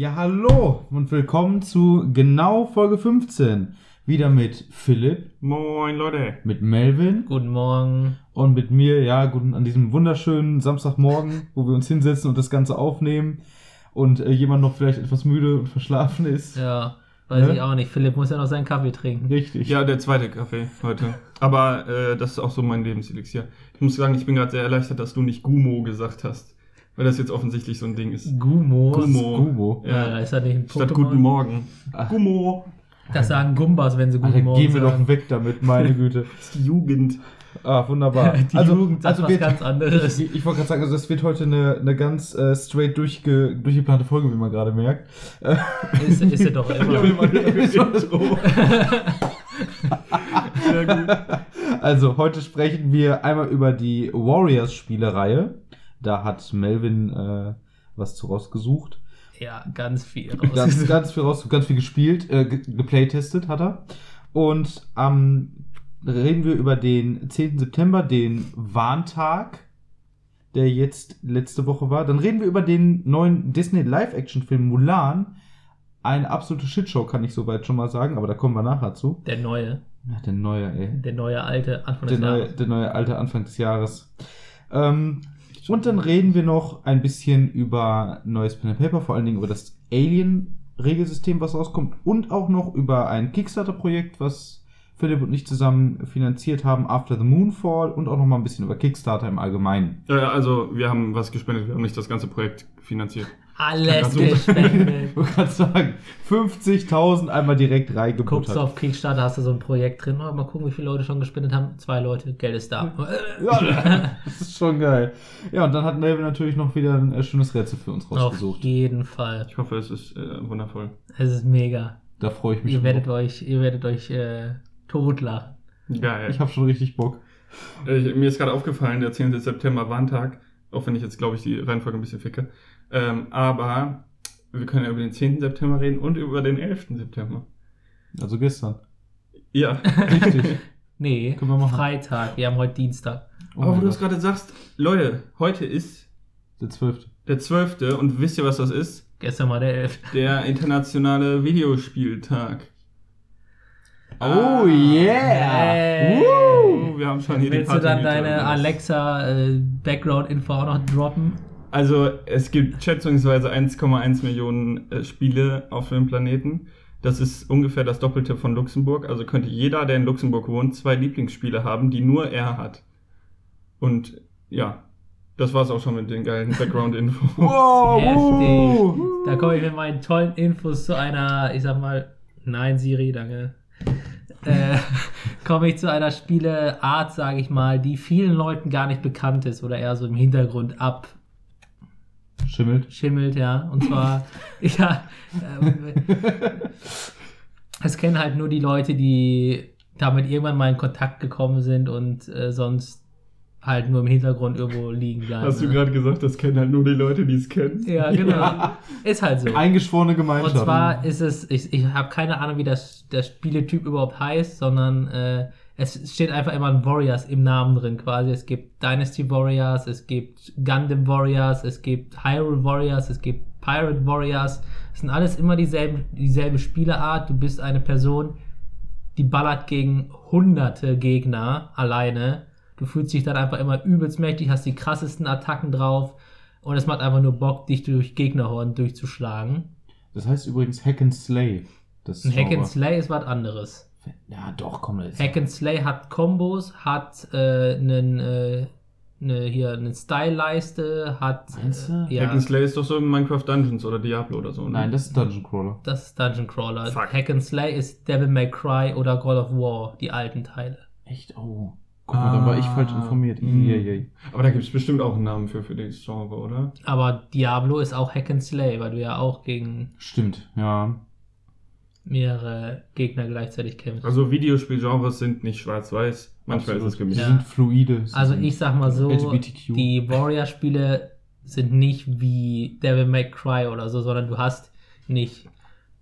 Ja, hallo und willkommen zu genau Folge 15. Wieder mit Philipp, Moin Leute. mit Melvin Guten Morgen. und mit mir, ja, guten, an diesem wunderschönen Samstagmorgen, wo wir uns hinsetzen und das Ganze aufnehmen und äh, jemand noch vielleicht etwas müde und verschlafen ist. Ja, weiß Ne? ich auch nicht. Philipp muss ja noch seinen Kaffee trinken. Richtig. Ja, der zweite Kaffee heute. Aber äh, das ist auch so mein Lebenselixier. Ich muss sagen, ich bin gerade sehr erleichtert, dass du nicht Gumo gesagt hast. Weil das jetzt offensichtlich so ein Ding ist. Gumo. Gumo. Gumo. Ja, Ja. ist das nicht ein Statt Pokémon? Guten Morgen. Ach. Gumo. Das sagen Gumbas, wenn sie Guten Alter, Morgen gehen wir sagen. doch weg damit, meine Güte. Das ist die Jugend. Ah, wunderbar. Die Jugend sagt was wir- ganz anderes. Ich, ich wollte gerade sagen, also das wird heute eine, eine ganz äh, straight durchge, durchgeplante Folge, wie man gerade merkt. Ist, ist ja doch immer. Sehr gut. Also, heute sprechen wir einmal über die Warriors-Spielereihe. Da hat Melvin äh, was zu rausgesucht. Ja, ganz viel raus. Ganz, ganz viel raus, ganz viel gespielt, äh, ge- geplaytestet hat er. Und am reden wir über den 10. September, den Warntag, der jetzt letzte Woche war. Dann reden wir über den neuen Disney Live-Action-Film Mulan. Eine absolute Shitshow, kann ich soweit schon mal sagen, aber da kommen wir nachher zu. Der neue. Ja, der neue, ey. Der neue alte Anfang Der des neue, Jahres. der neue alte Anfang des Jahres. Ähm, und dann reden wir noch ein bisschen über neues Pen and Paper, vor allen Dingen über das Alien-Regelsystem, was rauskommt, und auch noch über ein Kickstarter-Projekt, was Philipp und ich zusammen finanziert haben, After the Moonfall, und auch noch mal ein bisschen über Kickstarter im Allgemeinen. Ja, also wir haben was gespendet, wir haben nicht das ganze Projekt finanziert. Alles gespendet. Du kannst sagen, 50.000 einmal direkt Guckst du reingebuttert. auf Kickstarter, hast du so ein Projekt drin. Mal gucken, wie viele Leute schon gespendet haben. Zwei Leute, Geld ist da. Ja, das ist schon geil. Ja, und dann hat Melvin natürlich noch wieder ein äh, schönes Rätsel für uns Auf rausgesucht. jeden Fall. Ich hoffe, es ist äh, wundervoll. Es ist mega. Da freue ich mich Ihr schon werdet drauf. euch, ihr werdet euch äh, totlachen. Geil. Ich habe schon richtig Bock. Äh, mir ist gerade aufgefallen, der 10. September war ein Tag, auch wenn ich jetzt, glaube ich, die Reihenfolge ein bisschen ficke. Ähm, aber wir können ja über den 10. September reden und über den 11. September. Also gestern. Ja. Richtig. Nee, Können wir machen. Freitag. Wir haben heute Dienstag. Oh aber wo du es gerade sagst, Leute, heute ist Der 12. der 12. und wisst ihr, was das ist? Gestern war der 11. Der internationale Videospieltag. Oh yeah! Hey. Woo! Oh, wir haben schon hier die Willst du dann Party deine Alexa äh, auch noch droppen? Also es gibt schätzungsweise 1,1 Millionen äh, Spiele auf dem Planeten. Das ist ungefähr das Doppelte von Luxemburg. Also könnte jeder, der in Luxemburg wohnt, zwei Lieblingsspiele haben, die nur er hat. Und ja, das war's auch schon mit den geilen Background-Infos. Wow! Heftig. Da komme ich mit meinen tollen Infos zu einer, ich sag mal, nein, Siri, danke. Äh, komme ich zu einer Spieleart, sage ich mal, die vielen Leuten gar nicht bekannt ist oder eher so im Hintergrund Schimmelt. abschimmelt, ja. Und zwar, ja, ähm, es kennen halt nur die Leute, die damit irgendwann mal in Kontakt gekommen sind und äh, sonst halt nur im Hintergrund irgendwo liegen bleiben. Hast du ne? gerade gesagt, das kennen halt nur die Leute, die es kennen? Ja, genau. Ist halt so. Eingeschworene Und Gemeinschaft. zwar ist es, ich, ich habe keine Ahnung, wie das, der Spieletyp überhaupt heißt, sondern äh, es steht einfach immer ein Warriors im Namen drin quasi. Es gibt Dynasty Warriors, es gibt Gundam Warriors, es gibt Hyrule Warriors, es gibt Pirate Warriors. Es sind alles immer dieselben, dieselbe Spieleart. Du bist eine Person, die ballert gegen hunderte Gegner alleine. Du fühlst dich dann einfach immer übelst mächtig, hast die krassesten Attacken drauf und es macht einfach nur Bock, dich durch Gegnerhorn durchzuschlagen. das heißt übrigens Hack and Slay. Das Ein Hack and. Slay ist was anderes. Ja, doch, komm jetzt. Hack and Slay hat Kombos, hat äh, einen, äh, ne, hier eine Style-Leiste, hat. Meinst du? Äh, ja, Hack and Slay ist doch so in Minecraft Dungeons oder Diablo oder so. ne? Nein, das ist Dungeon Crawler. das ist Dungeon Crawler. Fuck. Hack and Slay ist Devil May Cry oder God of War, die alten Teile. Echt? Oh. Guck mal, dann war ich falsch informiert. Mm. Eieiei. Aber da gibt es bestimmt auch einen Namen für, für das Genre, oder? Aber Diablo ist auch Hack and Slay, weil du ja auch gegen Stimmt, ja. Mehrere Gegner gleichzeitig kämpfst. Also Videospielgenres sind nicht schwarz-weiß. Manchmal Absolut. ist es gemischt. Sie Ja. sind fluide. sie Also sind ich sag mal so, LGBTQ. die Warrior-Spiele sind nicht wie Devil May Cry oder so, sondern du hast nicht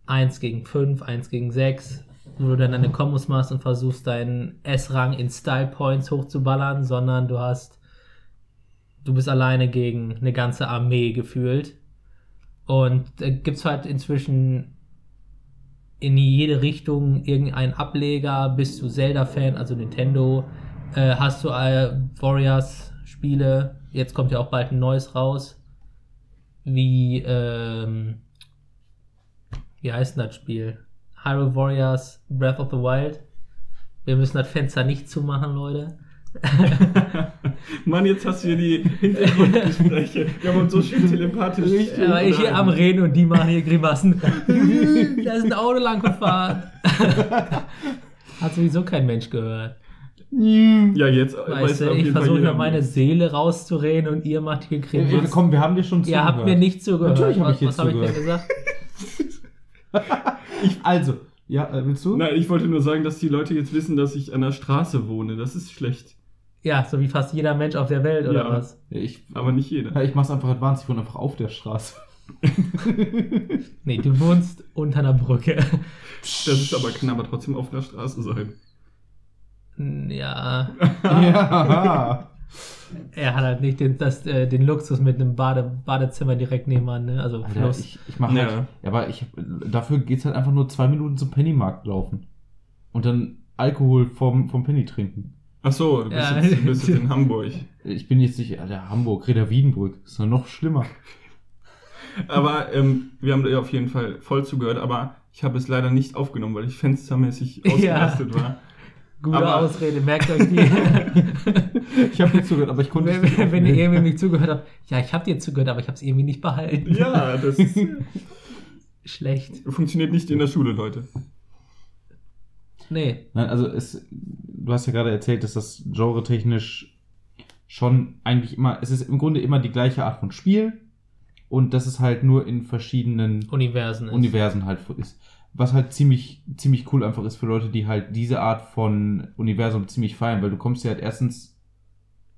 1 gegen 5, 1 gegen 6, wo du dann deine Kombos machst und versuchst deinen S-Rang in Style Points hochzuballern, sondern du hast, du bist alleine gegen eine ganze Armee gefühlt Und da gibt es halt inzwischen in jede Richtung irgendeinen Ableger, bist du Zelda-Fan, also Nintendo, äh, hast du äh, Warriors-Spiele, jetzt kommt ja auch bald ein neues raus, wie, ähm, wie heißt denn das Spiel? Hyrule Warriors Breath of the Wild. Wir müssen das Fenster nicht zumachen, Leute. Mann, jetzt hast du hier die Hintergrundgespräche. Wir haben uns so schön telepathisch. Aber ich hier am Reden und die machen hier Grimassen. da ist ein Auto lang gefahren. Hat sowieso kein Mensch gehört. Ja, jetzt Weißt du, ich versuche ja meine Seele rauszureden und ihr macht hier Grimassen. komm, wir haben dir schon Ihr zugehört. habt mir nicht zugehört. Natürlich hab ich was jetzt was habe ich denn gesagt? Also, ja, äh, willst du? Nein, ich wollte nur sagen, dass die Leute jetzt wissen, dass ich an der Straße wohne. Das ist schlecht. Ja, so wie fast jeder Mensch auf der Welt, oder Ja. was? Ja, ich, Aber nicht jeder. ja, ich mach's einfach advanced, ich wohne einfach auf der Straße. Nee, du wohnst unter einer Brücke. Das ist aber kann aber trotzdem auf der Straße sein. Ja, ja. er hat halt nicht den, das, äh, den Luxus mit einem Bade, Badezimmer direkt nebenan, ne? Also Alter, Fluss. ich, ich mach halt, Ja. ja, aber ich, dafür geht's halt einfach nur zwei Minuten zum Pennymarkt laufen. Und dann Alkohol vom, vom Penny trinken. Ach so, du bist, Ja. jetzt, du bist jetzt in Hamburg. Ich bin jetzt nicht, Alter, Hamburg, Reda Wiedenbrück, ist doch noch schlimmer. Aber ähm, wir haben dir auf jeden Fall voll zugehört, aber ich habe es leider nicht aufgenommen, weil ich fenstermäßig Ja. ausgerastet war. Gute aber- Ausrede, merkt euch die. Ich habe nicht zugehört, aber ich konnte es nicht wenn, wenn ihr irgendwie nicht zugehört habt. Ja, ich hab dir zugehört, aber ich hab's irgendwie nicht behalten. Ja, das ist, Schlecht. funktioniert nicht in der Schule, Leute. Nee. Nein, also es, du hast ja gerade erzählt, dass das genre-technisch schon eigentlich immer, es ist im Grunde immer die gleiche Art von Spiel und dass es halt nur in verschiedenen Universen ist. Universen halt ist. Was halt ziemlich, ziemlich cool einfach ist für Leute, die halt diese Art von Universum ziemlich feiern, weil du kommst dir halt erstens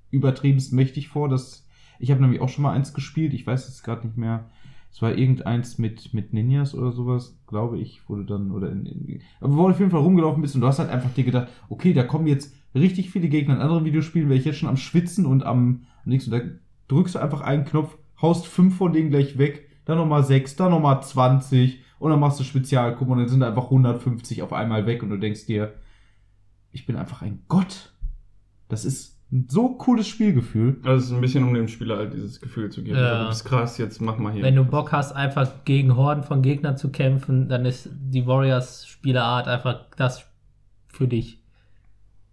übertriebenst mächtig vor, dass ich habe nämlich auch schon mal eins gespielt, ich weiß jetzt gerade nicht mehr. Es war irgendeins mit, mit Ninjas oder sowas, glaube ich, wurde dann, oder in, in, aber wo du auf jeden Fall rumgelaufen bist und du hast halt einfach dir gedacht, okay, da kommen jetzt richtig viele Gegner in anderen Videospielen, wäre ich jetzt schon am Schwitzen und am, am nächsten, da drückst du einfach einen Knopf, haust fünf von denen gleich weg, dann nochmal sechs, dann nochmal 20 und dann machst du Spezialkuppen und dann sind einfach 150 auf einmal weg und du denkst dir, ich bin einfach ein Gott. Das ist so cooles Spielgefühl. Also es ist ein bisschen, um dem Spieler halt dieses Gefühl zu geben. Ja. Also, du bist krass, jetzt mach mal hier. Wenn du Bock hast, einfach gegen Horden von Gegnern zu kämpfen, dann ist die Warriors-Spielerart einfach das für dich.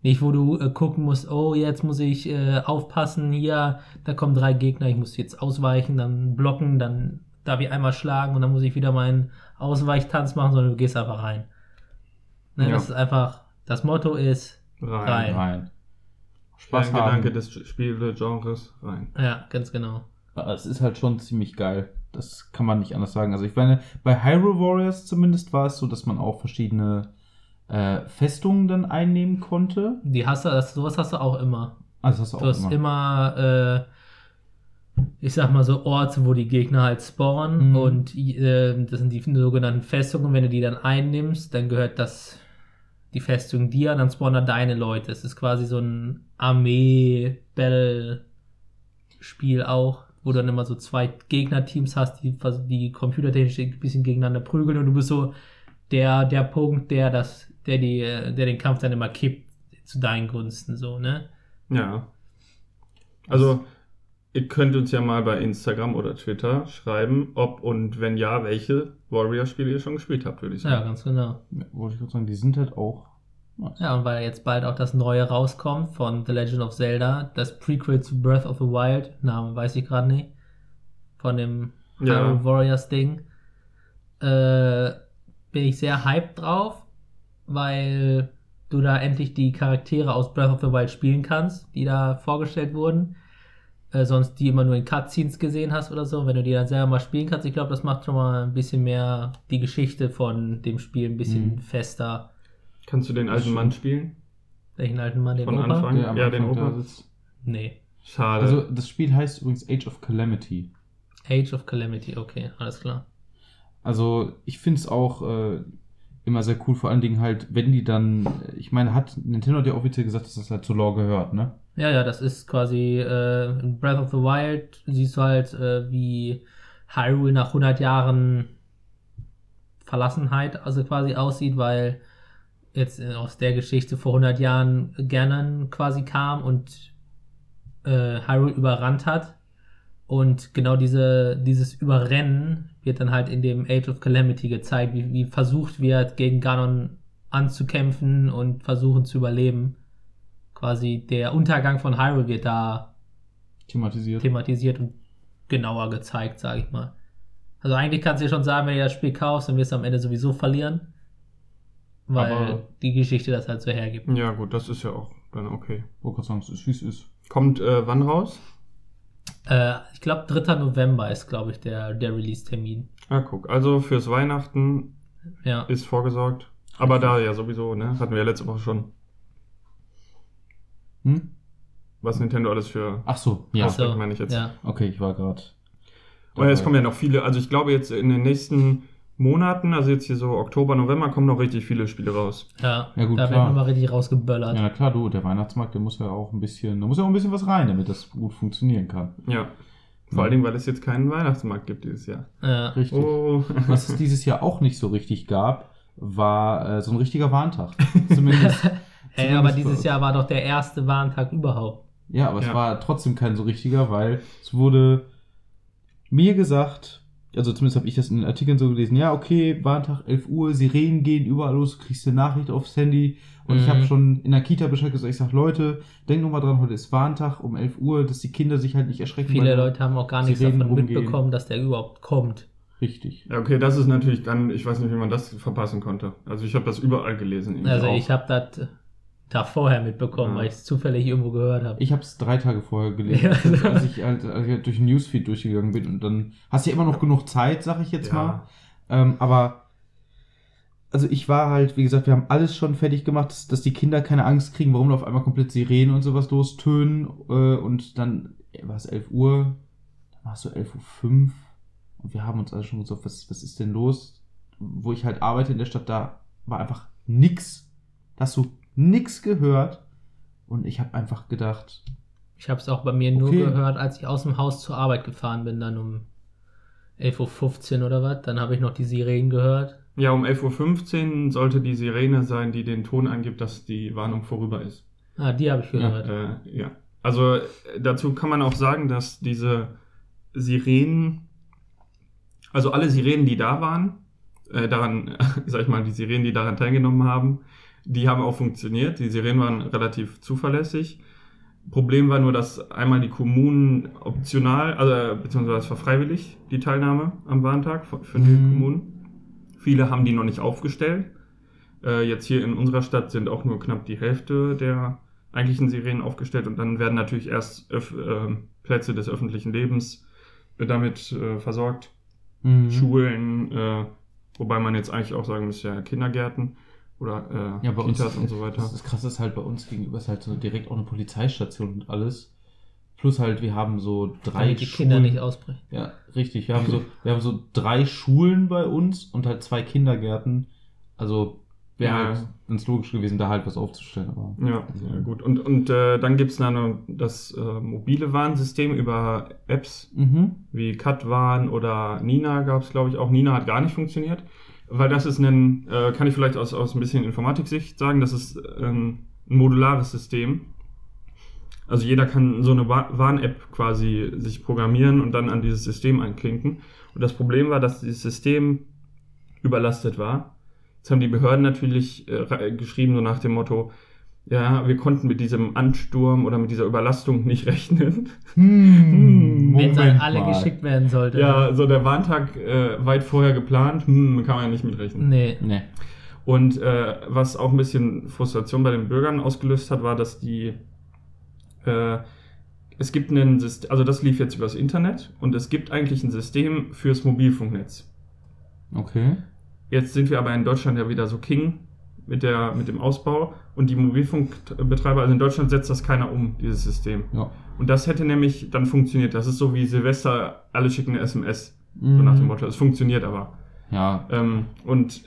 Nicht, wo du äh, gucken musst, oh, jetzt muss ich äh, aufpassen, hier, da kommen drei Gegner, ich muss jetzt ausweichen, dann blocken, dann darf ich einmal schlagen und dann muss ich wieder meinen Ausweichtanz machen, sondern du gehst einfach rein. Ne, Ja. Das ist einfach, das Motto ist, rein. rein. Nein. Spaß Spaß Ein haben. Gedanke des Spielgenres rein. ja, ganz genau. Aber Es ist halt schon ziemlich geil. Das kann man nicht anders sagen. Also ich meine, bei Hyrule Warriors zumindest war es so, dass man auch verschiedene äh, Festungen dann einnehmen konnte. Die hast du, das, sowas hast du auch immer. Also hast du Du auch hast immer. immer, äh, ich sag mal so Orte, wo die Gegner halt spawnen Mhm. und äh, das sind die sogenannten Festungen. Wenn du die dann einnimmst, dann gehört das die Festung dir, dann spawnen da deine Leute. Es ist quasi so ein Armee-Battle-Spiel auch, wo du dann immer so zwei Gegnerteams hast, die die computertechnisch ein bisschen gegeneinander prügeln und du bist so der, der Punkt, der das, der die, der den Kampf dann immer kippt zu deinen Gunsten, so, ne? Ja. Also, ihr könnt uns ja mal bei Instagram oder Twitter schreiben, ob und wenn ja, welche Warrior-Spiele ihr schon gespielt habt, würde ich Ja, sagen. ganz genau. Ja, wollte ich gerade sagen, die sind halt auch. nice. Ja, und weil jetzt bald auch das neue rauskommt von The Legend of Zelda, das Prequel zu Breath of the Wild, Name weiß ich gerade nicht, von dem Ja. Hyrule Warriors Ding, äh, bin ich sehr hyped drauf, weil du da endlich die Charaktere aus Breath of the Wild spielen kannst, die da vorgestellt wurden. Äh, sonst die immer nur in Cutscenes gesehen hast oder so. Wenn du die dann selber mal spielen kannst, ich glaube, das macht schon mal ein bisschen mehr die Geschichte von dem Spiel ein bisschen Mhm. fester. Kannst du den alten Mann spielen? Welchen alten Mann, den Von Opa? Anfang? Der am ja, den Opa. sitzt. Nee. Schade. Also das Spiel heißt übrigens Age of Calamity. Age of Calamity, okay, alles klar. Also ich finde es auch äh, immer sehr cool, vor allen Dingen halt, wenn die dann, ich meine, hat Nintendo hat ja offiziell gesagt, dass das halt zur Lore gehört, ne? Ja, ja, das ist quasi äh, in Breath of the Wild, siehst du halt, äh, wie Hyrule nach 100 Jahren Verlassenheit also quasi aussieht, weil jetzt äh, aus der Geschichte vor 100 Jahren Ganon quasi kam und äh, Hyrule überrannt hat. Und genau diese, dieses Überrennen wird dann halt in dem Age of Calamity gezeigt, wie, wie versucht wird, gegen Ganon anzukämpfen und versuchen zu überleben. Quasi der Untergang von Hyrule wird da Thematisiert. thematisiert und genauer gezeigt, sage ich mal. Also eigentlich kannst du dir schon sagen, wenn du das Spiel kaufst, dann wirst du am Ende sowieso verlieren. Weil Aber- die Geschichte das halt so hergibt. Ja, gut, das ist ja auch dann okay. Wollte gerade sagen, es ist wie es ist. Kommt äh, wann raus? Äh, ich glaube, 3. November ist, glaube ich, der, der Release-Termin. Ah, guck. Also fürs Weihnachten Ja. ist vorgesorgt. Aber da ja sowieso, ne? Hatten wir ja letzte Woche schon. Hm? Was Nintendo alles für. Ach so, ja. Ach so. meine ich jetzt. Ja. Okay, ich war gerade. Und jetzt kommen ja noch viele, also ich glaube jetzt in den nächsten Monaten, also jetzt hier so Oktober, November, kommen noch richtig viele Spiele raus. Ja, Ja, gut, da klar. werden wir mal richtig rausgeböllert. Ja, klar, du, der Weihnachtsmarkt, der muss ja auch ein bisschen, da muss ja auch ein bisschen was rein, damit das gut funktionieren kann. Ja. Vor allen Dingen, weil es jetzt keinen Weihnachtsmarkt gibt dieses Jahr. Ja. Richtig. Oh. Was es dieses Jahr auch nicht so richtig gab, war äh, so ein richtiger Warntag. Zumindest. Hey, zumindest aber dieses. Jahr war doch der erste Warntag überhaupt. Ja, aber es Ja. war trotzdem kein so richtiger, weil es wurde mir gesagt, also zumindest habe ich das in den Artikeln so gelesen, ja, okay, Warntag 11 Uhr, Sirenen gehen überall los, du kriegst eine Nachricht aufs Handy. Und ich Mhm. habe schon in der Kita Bescheid gesagt, ich sag, Leute, denkt noch mal dran, heute ist Warntag um 11 Uhr, dass die Kinder sich halt nicht erschrecken. Viele Leute haben auch gar nichts Sirenen davon rumgehen. mitbekommen, dass der überhaupt kommt. Richtig. Ja, okay, das ist natürlich dann, ich weiß nicht, wie man das verpassen konnte. Also ich habe das überall gelesen. Also auch. ich habe das da vorher mitbekommen, Ja. weil ich es zufällig irgendwo gehört habe. Ich habe es drei Tage vorher gelesen, Ja. als ich halt, als ich halt durch den Newsfeed durchgegangen bin. Und dann hast du ja immer noch genug Zeit, sag ich jetzt Ja. mal. Ähm, aber also ich war halt, wie gesagt, wir haben alles schon fertig gemacht, dass, dass die Kinder keine Angst kriegen, warum da auf einmal komplett Sirenen und sowas lostönen. Äh, und dann war es 11 Uhr, dann war es so 11.05 Uhr. Und wir haben uns alle schon gesagt, was, was ist denn los? Wo ich halt arbeite in der Stadt, da war einfach nix. Da hast du nix gehört. Und ich habe einfach gedacht, Ich habe es auch bei mir nur Okay. gehört, als ich aus dem Haus zur Arbeit gefahren bin, dann um 11.15 Uhr oder was. Dann habe ich noch die Sirenen gehört. Ja, um 11.15 Uhr sollte die Sirene sein, die den Ton angibt, dass die Warnung vorüber ist. Ah, die habe ich gehört. Äh, ja. Also äh, dazu kann man auch sagen, dass diese Sirenen, also alle Sirenen, die da waren, äh, daran, sag ich mal, die Sirenen, die daran teilgenommen haben, die haben auch funktioniert. Die Sirenen waren relativ zuverlässig. Problem war nur, dass einmal die Kommunen optional, also beziehungsweise es war freiwillig, die Teilnahme am Warntag für die Mhm. Kommunen. Viele haben die noch nicht aufgestellt. Äh, jetzt hier in unserer Stadt sind auch nur knapp die Hälfte der eigentlichen Sirenen aufgestellt und dann werden natürlich erst öff äh, Plätze des öffentlichen Lebens äh, damit äh, versorgt. mhm. Schulen, äh, wobei man jetzt eigentlich auch sagen müsste, ja, Kindergärten oder äh, Ja, bei uns, Kitas und so weiter. Das, das Krasse ist halt bei uns gegenüber ist halt so direkt auch eine Polizeistation und alles. Plus halt, wir haben so drei damit die Schulen. Kinder nicht ausbrechen. Ja, richtig. Wir haben so, wir haben so drei Schulen bei uns und halt zwei Kindergärten. Also wäre Ja. halt ganz logisch gewesen, da halt was aufzustellen. Aber Ja, ja gut. Und, und äh, dann gibt es dann noch das äh, mobile Warnsystem über Apps Mhm. wie Katwarn oder Nina gab es, glaube ich, auch. Nina hat gar nicht funktioniert. Weil das ist ein, äh, kann ich vielleicht aus, aus ein bisschen Informatik-Sicht sagen, das ist ähm, ein modulares System. Also jeder kann so eine Wa- Warn-App quasi sich programmieren und dann an dieses System einklinken. Und das Problem war, dass dieses System überlastet war. Jetzt haben die Behörden natürlich äh, geschrieben, so nach dem Motto, ja, wir konnten mit diesem Ansturm oder mit dieser Überlastung nicht rechnen. Hm, Wenn es an alle mal. geschickt werden sollte. Ja, so der Warntag äh, weit vorher geplant, hm, kann man ja nicht mitrechnen. Nee. Nee. Und äh, was auch ein bisschen Frustration bei den Bürgern ausgelöst hat, war, dass die äh, es gibt ein System, also das lief jetzt übers Internet und es gibt eigentlich ein System fürs Mobilfunknetz. Okay. Jetzt sind wir aber in Deutschland ja wieder so King mit, der, mit dem Ausbau und die Mobilfunkbetreiber, also in Deutschland setzt das keiner um, dieses System. Ja. Und das hätte nämlich dann funktioniert. Das ist so wie Silvester, alle schicken eine SMS. So Mhm. nach dem Motto. Es funktioniert aber. Ja. Ähm, und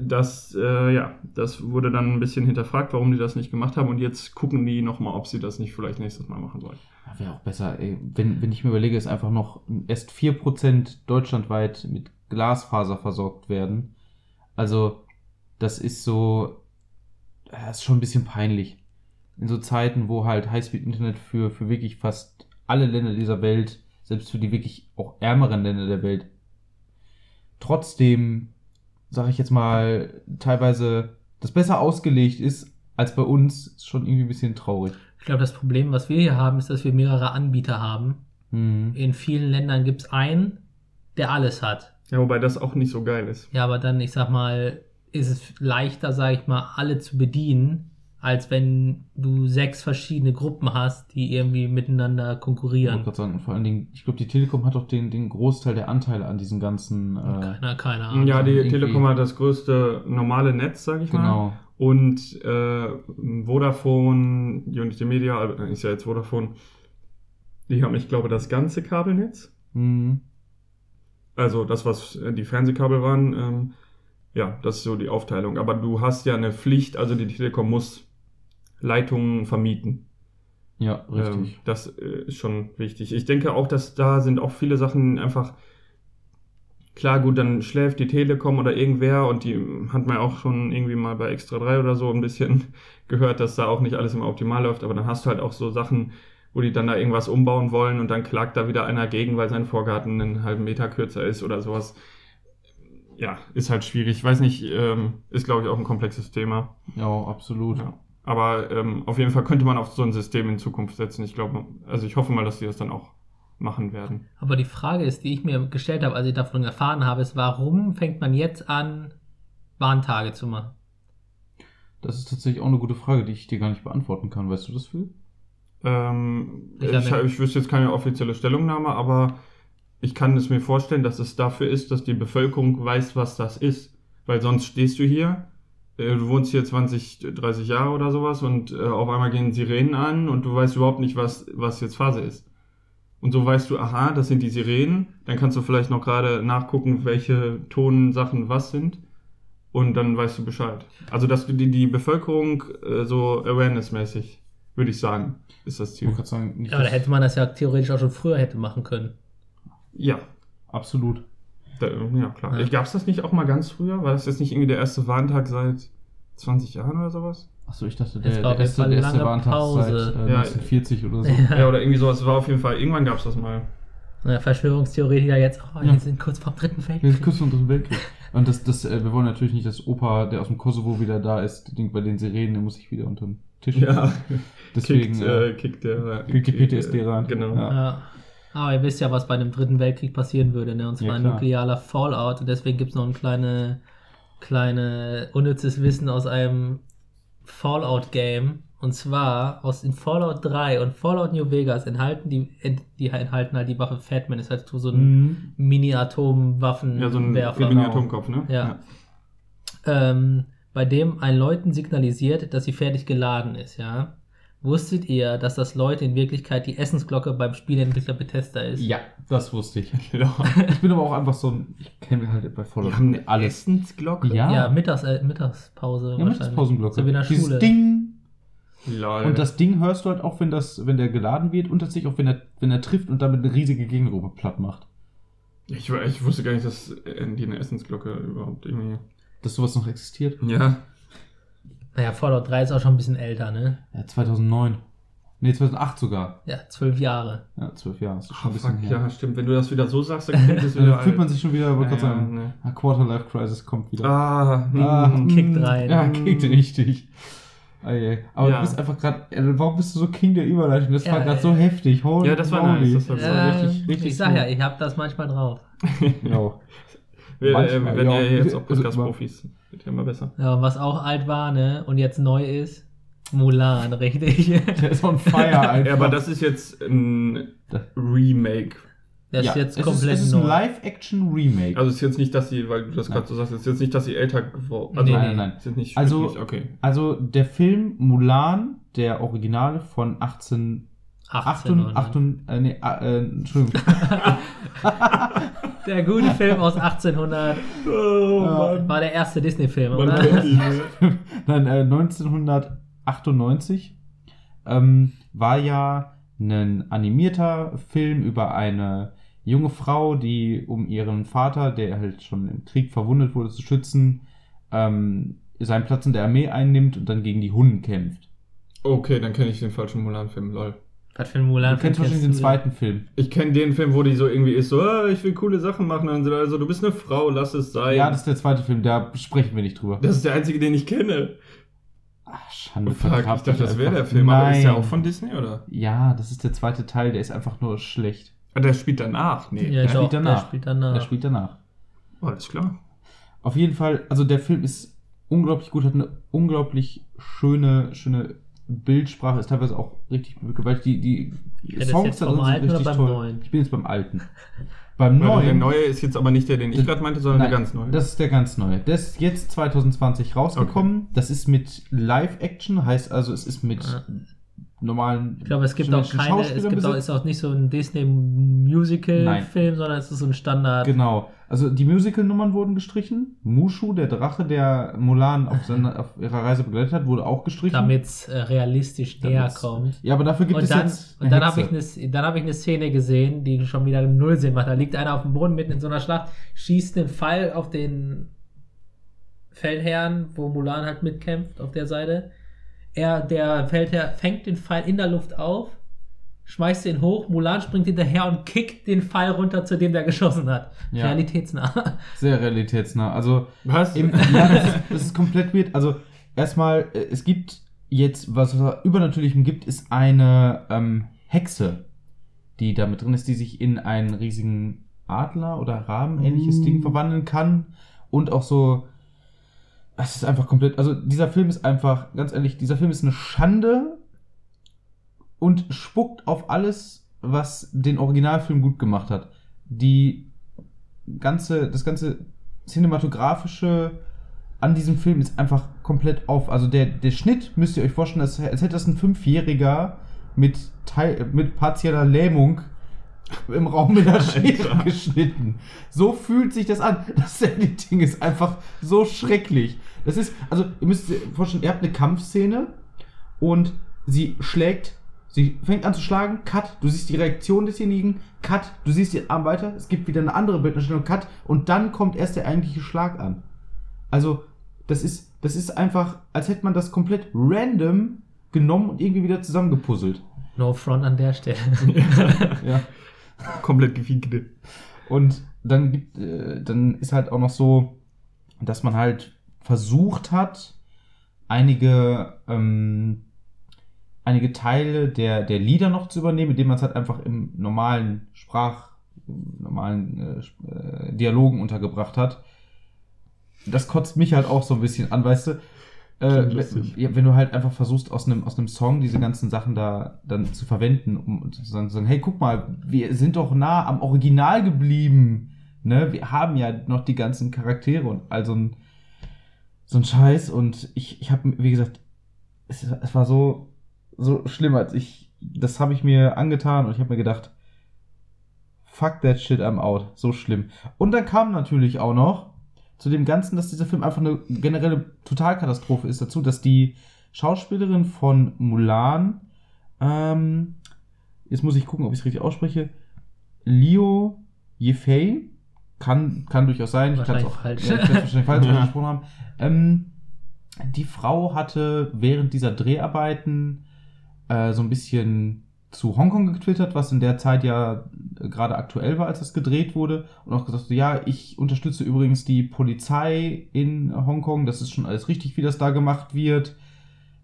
das, äh, ja, das wurde dann ein bisschen hinterfragt, warum die das nicht gemacht haben. Und jetzt gucken die nochmal, ob sie das nicht vielleicht nächstes Mal machen wollen. Wäre auch besser, ey. Wenn, wenn ich mir überlege, dass einfach noch erst 4% deutschlandweit mit Glasfaser versorgt werden. Also, das ist so, das ist schon ein bisschen peinlich. In so Zeiten, wo halt Highspeed-Internet für, für wirklich fast alle Länder dieser Welt, selbst für die wirklich auch ärmeren Länder der Welt, trotzdem, sage ich jetzt mal, teilweise das besser ausgelegt ist als bei uns, ist schon irgendwie ein bisschen traurig. Ich glaube, das Problem, was wir hier haben, ist, dass wir mehrere Anbieter haben. Mhm. In vielen Ländern gibt es einen, der alles hat. Ja, wobei das auch nicht so geil ist. Ja, aber dann, ich sag mal, ist es leichter, sag ich mal, alle zu bedienen, als wenn du sechs verschiedene Gruppen hast, die irgendwie miteinander Ich wollte konkurrieren. gerade sagen, und vor allen Dingen, ich glaube, die Telekom hat doch den, den Großteil der Anteile an diesen ganzen. Äh, Keiner, keine Ahnung. Ja, die irgendwie- Telekom hat das größte normale Netz, sag ich mal. genau. Und äh, Vodafone, Unity Media, also ist ja jetzt Vodafone, die haben, ich glaube, das ganze Kabelnetz. Mhm. Also das, was äh, die Fernsehkabel waren, ähm, ja, das ist so die Aufteilung. Aber du hast ja eine Pflicht, also die Telekom muss Leitungen vermieten. Ja, Ähm, richtig. das äh, ist schon wichtig. Ich denke auch, dass da sind auch viele Sachen einfach klar, gut, dann schläft die Telekom oder irgendwer und die hat man ja auch schon irgendwie mal bei Extra 3 oder so ein bisschen gehört, dass da auch nicht alles immer optimal läuft, aber dann hast du halt auch so Sachen, wo die dann da irgendwas umbauen wollen und dann klagt da wieder einer gegen, weil sein Vorgarten einen halben Meter kürzer ist oder sowas. Ja, ist halt schwierig. Ich weiß nicht, ähm, ist glaube ich auch ein komplexes Thema. ja, absolut. Ja. Aber ähm, auf jeden Fall könnte man auf so ein System in Zukunft setzen. Ich glaube, also ich hoffe mal, dass die das dann auch machen werden. Aber die Frage ist, die ich mir gestellt habe, als ich davon erfahren habe, ist, warum fängt man jetzt an, Warntage zu machen? Das ist tatsächlich auch eine gute Frage, die ich dir gar nicht beantworten kann. Weißt du das, Phil? Ähm, Ich ich, ich, wüsste jetzt keine offizielle Stellungnahme, aber ich kann es mir vorstellen, dass es dafür ist, dass die Bevölkerung weiß, was das ist. Weil sonst stehst du hier, äh, du wohnst hier 20, 30 Jahre oder sowas und äh, auf einmal gehen Sirenen an und du weißt überhaupt nicht, was, was jetzt Phase ist. Und so weißt du, aha, das sind die Sirenen. Dann kannst du vielleicht noch gerade nachgucken, welche Tonsachen was sind. Und dann weißt du Bescheid. Also, dass du die, die Bevölkerung äh, so awareness-mäßig, würde ich sagen, ist das Ich Ziel. gerade sagen, nicht Ja, aber da hätte man das ja theoretisch auch schon früher hätte machen können. Ja, absolut. da, ja klar. Ja. Gab es das nicht auch mal ganz früher? War das jetzt nicht irgendwie der erste Warntag seit 20 Jahren oder sowas? Achso, ich dachte, der, war der erste, der erste Warntag Pause. seit äh, Ja. 1940 oder so. Ja, oder irgendwie sowas. War auf jeden Fall, irgendwann gab es das mal. Ja, Verschwörungstheoretiker jetzt, oh, Ja. wir sind kurz vor dem dritten Wir sind Weltkrieg. kurz vor dem Dritten Weltkrieg. Und das, das, äh, wir wollen natürlich nicht, dass Opa, der aus dem Kosovo wieder da ist, denkt bei den Sirenen, der muss sich wieder unter den Tisch. Deswegen. kickt, äh, äh, kickt der. kriegt die PTSD rein. Genau. Ja. Ja. Aber ihr wisst ja, was bei einem dritten Weltkrieg passieren würde, ne? Und zwar Ja, ein nuklearer Fallout. Und deswegen gibt es noch ein kleine, kleine unnützes Wissen aus einem Fallout-Game. Und zwar aus den Fallout 3 und Fallout New Vegas enthalten die, die enthalten halt die Waffe Fatman. Ist halt so ein Mhm. Mini-Atom-Waffenwerfer. Ja, so ein. Mini-Atomkopf, ne? Ja. ähm, bei dem ein Leuten signalisiert, dass sie fertig geladen ist, ja. Wusstet ihr, dass das Leute in Wirklichkeit die Essensglocke beim Spieleentwickler Bethesda ist? Ja, das wusste ich. Ja. Ich bin aber auch einfach so ein. Ich kenne halt bei Fallout Die haben eine alles. Essensglocke? Ja. Ja, Mittags, äh, Mittagspause. Ja. Mittagspausenglocke. So wie in der Dieses Schule. Ding. Lol. Und das Ding hörst du halt auch, wenn, das, wenn der geladen wird und tatsächlich auch, wenn er, wenn er trifft und damit eine riesige Gegnergruppe platt macht. ich, ich wusste gar nicht, dass die eine Essensglocke überhaupt irgendwie. Dass sowas noch existiert. Ja. Naja, Fallout 3 ist auch schon ein bisschen älter, ne? Ja, 2009. Nee, 2008 sogar. Ja, zwölf Jahre. Ja, zwölf Jahre. Das ist Ah, schon ein bisschen fuck, her. ja, stimmt. Wenn du das wieder so sagst, dann klingt es wieder. Dann fühlt man sich schon wieder, wollte ja, gerade sagen, ja, ne. ah, Quarter Life Crisis kommt wieder. Ah, hm. Ah, kickt rein. Ja, kickt richtig. Ei, ei. Aber Ja. du bist einfach gerade, warum bist du so King der Überleitung? Das Ja, war gerade ey. so heftig. Holy Ja, das war moly. nice, das war Das so war Ähm, richtig, richtig ich sag ja, gut. ich hab das manchmal drauf. Ja. Wir, äh, Manchmal, wenn ja. ihr jetzt auch Also Podcast-Profis, wird ja immer besser. Ja, was auch alt war, ne? Und jetzt neu ist, Mulan, richtig. Der ist on fire einfach. Ja, aber das ist jetzt ein Remake. Das ja, ist jetzt es komplett ist, es ist ein neu. Live-Action-Remake. Also es ist jetzt nicht, dass sie, weil du das gerade so sagst, es ist jetzt nicht, dass sie älter geworden also, nein, nein. Sind nicht Also- okay. Also der Film Mulan, der Originale von 18, 1800. 18, äh, nee, äh, Entschuldigung. Der gute Film aus 1800 Oh, war der erste Disney-Film, oder? ne? Nein, äh, 1998 ähm, war ja ein animierter Film über eine junge Frau, die um ihren Vater, der halt schon im Krieg verwundet wurde, zu schützen, ähm, seinen Platz in der Armee einnimmt und dann gegen die Hunden kämpft. Okay, dann kenne ich den falschen Mulan-Film, lol. Was für ein Mulan Du kennst wahrscheinlich den zweiten Film. Ich kenne den Film, wo die so irgendwie ist, so, ah, ich will coole Sachen machen. Und so, also, du bist eine Frau, lass es sein. Ja, das ist der zweite Film, da sprechen wir nicht drüber. das ist der einzige, den ich kenne. Ach, Schande. Oh, fuck, ich dachte, das wäre der. Film. Aber ist der Nein. auch von Disney, oder? Ja, das ist der zweite Teil, der ist einfach nur schlecht. Ah, der spielt danach. Nee. Ja, Der doch, spielt danach. der spielt danach. Der spielt danach. Oh, alles klar. Auf jeden Fall, also der Film ist unglaublich gut, hat eine unglaublich schöne, schöne Bildsprache, ist teilweise auch richtig gewaltig. Die, die Redest Songs jetzt da drin sind richtig beim toll. Neuen? Ich bin jetzt beim Alten. Beim Weil Der Neuen. neue ist jetzt aber nicht der, den ich gerade meinte, sondern Nein, der ganz neue. Das ist der ganz neue. Der ist jetzt 2020 rausgekommen. Das ist mit Live-Action, heißt also, es ist mit Ja. Normalen. Ich glaube, es gibt auch keine, es gibt auch, ist auch nicht so ein Disney-Musical-Film, sondern es ist so ein Standard. Genau. Also die Musical-Nummern wurden gestrichen. Mushu, der Drache, der Mulan auf, seiner, auf ihrer Reise begleitet hat, wurde auch gestrichen. Damit es äh, realistisch näher Damit's- kommt. Ja, aber dafür gibt Und es dann, jetzt. und dann habe ich, eine, dann hab ich eine Szene gesehen, die schon wieder null Sinn macht. Da liegt einer auf dem Boden mitten in so einer Schlacht, schießt den Pfeil auf den Feldherrn, wo Mulan halt mitkämpft auf der Seite. Er, der Feldherr fängt den Pfeil in der Luft auf, schmeißt ihn hoch, Mulan springt hinterher und kickt den Pfeil runter, zu dem der geschossen hat. Ja. Realitätsnah. Sehr realitätsnah. Also, Was? im, ja, das, ist, das ist komplett weird. Also, erstmal, äh, es gibt jetzt, was es Übernatürlichem gibt, ist eine ähm, Hexe, die da mit drin ist, die sich in einen riesigen Adler oder Raben ähnliches Uh. Ding verwandeln kann. Und auch so. Es ist einfach komplett. Also, dieser Film ist einfach, ganz ehrlich, dieser Film ist eine Schande und spuckt auf alles, was den Originalfilm gut gemacht hat. Die ganze, das ganze cinematografische an diesem Film ist einfach komplett auf. Also der, der Schnitt müsst ihr euch vorstellen, als, hätte das ein Fünfjähriger mit, Teil, mit partieller Lähmung im Raum mit der Schere Alter. geschnitten. So fühlt sich das an. Das Editing ist einfach so schrecklich. Das ist, also ihr müsst euch vorstellen, ihr habt eine Kampfszene und sie schlägt, sie fängt an zu schlagen, Cut, du siehst die Reaktion desjenigen, Cut, du siehst den Arm weiter, es gibt wieder eine andere Bilddarstellung, Cut und dann kommt erst der eigentliche Schlag an. Also, das ist, das ist einfach, als hätte man das komplett random genommen und irgendwie wieder zusammengepuzzelt. No front an der Stelle. Ja. Komplett gefiekte. Und dann gibt, äh, dann ist halt auch noch so, dass man halt versucht hat, einige, ähm, einige Teile der, der Lieder noch zu übernehmen, indem man es halt einfach im normalen Sprach, im normalen äh, äh, Dialogen untergebracht hat. Das kotzt mich halt auch so ein bisschen an, weißt du? Äh, ja, wenn du halt einfach versuchst, aus einem, aus einem Song diese ganzen Sachen da dann zu verwenden, um sozusagen zu sagen, hey, guck mal, wir sind doch nah am Original geblieben. Ne? Wir haben ja noch die ganzen Charaktere und also ein, so ein Scheiß. Und ich, ich habe, wie gesagt, es, es war so, so schlimm, als ich, das habe ich mir angetan und ich habe mir gedacht, fuck that shit, I'm out. So schlimm. Und dann kam natürlich auch noch zu dem Ganzen, dass dieser Film einfach eine generelle Totalkatastrophe ist, dazu, dass die Schauspielerin von Mulan, ähm, jetzt muss ich gucken, ob ich es richtig ausspreche, Leo Yefei, kann, kann durchaus sein, ich kann es auch falsch. Ja, wahrscheinlich falsch ausgesprochen haben. Ähm, die Frau hatte während dieser Dreharbeiten äh, so ein bisschen zu Hongkong getwittert, was in der Zeit ja äh, gerade aktuell war, als das gedreht wurde. Und auch gesagt, ja, ich unterstütze übrigens die Polizei in Hongkong. Das ist schon alles richtig, wie das da gemacht wird.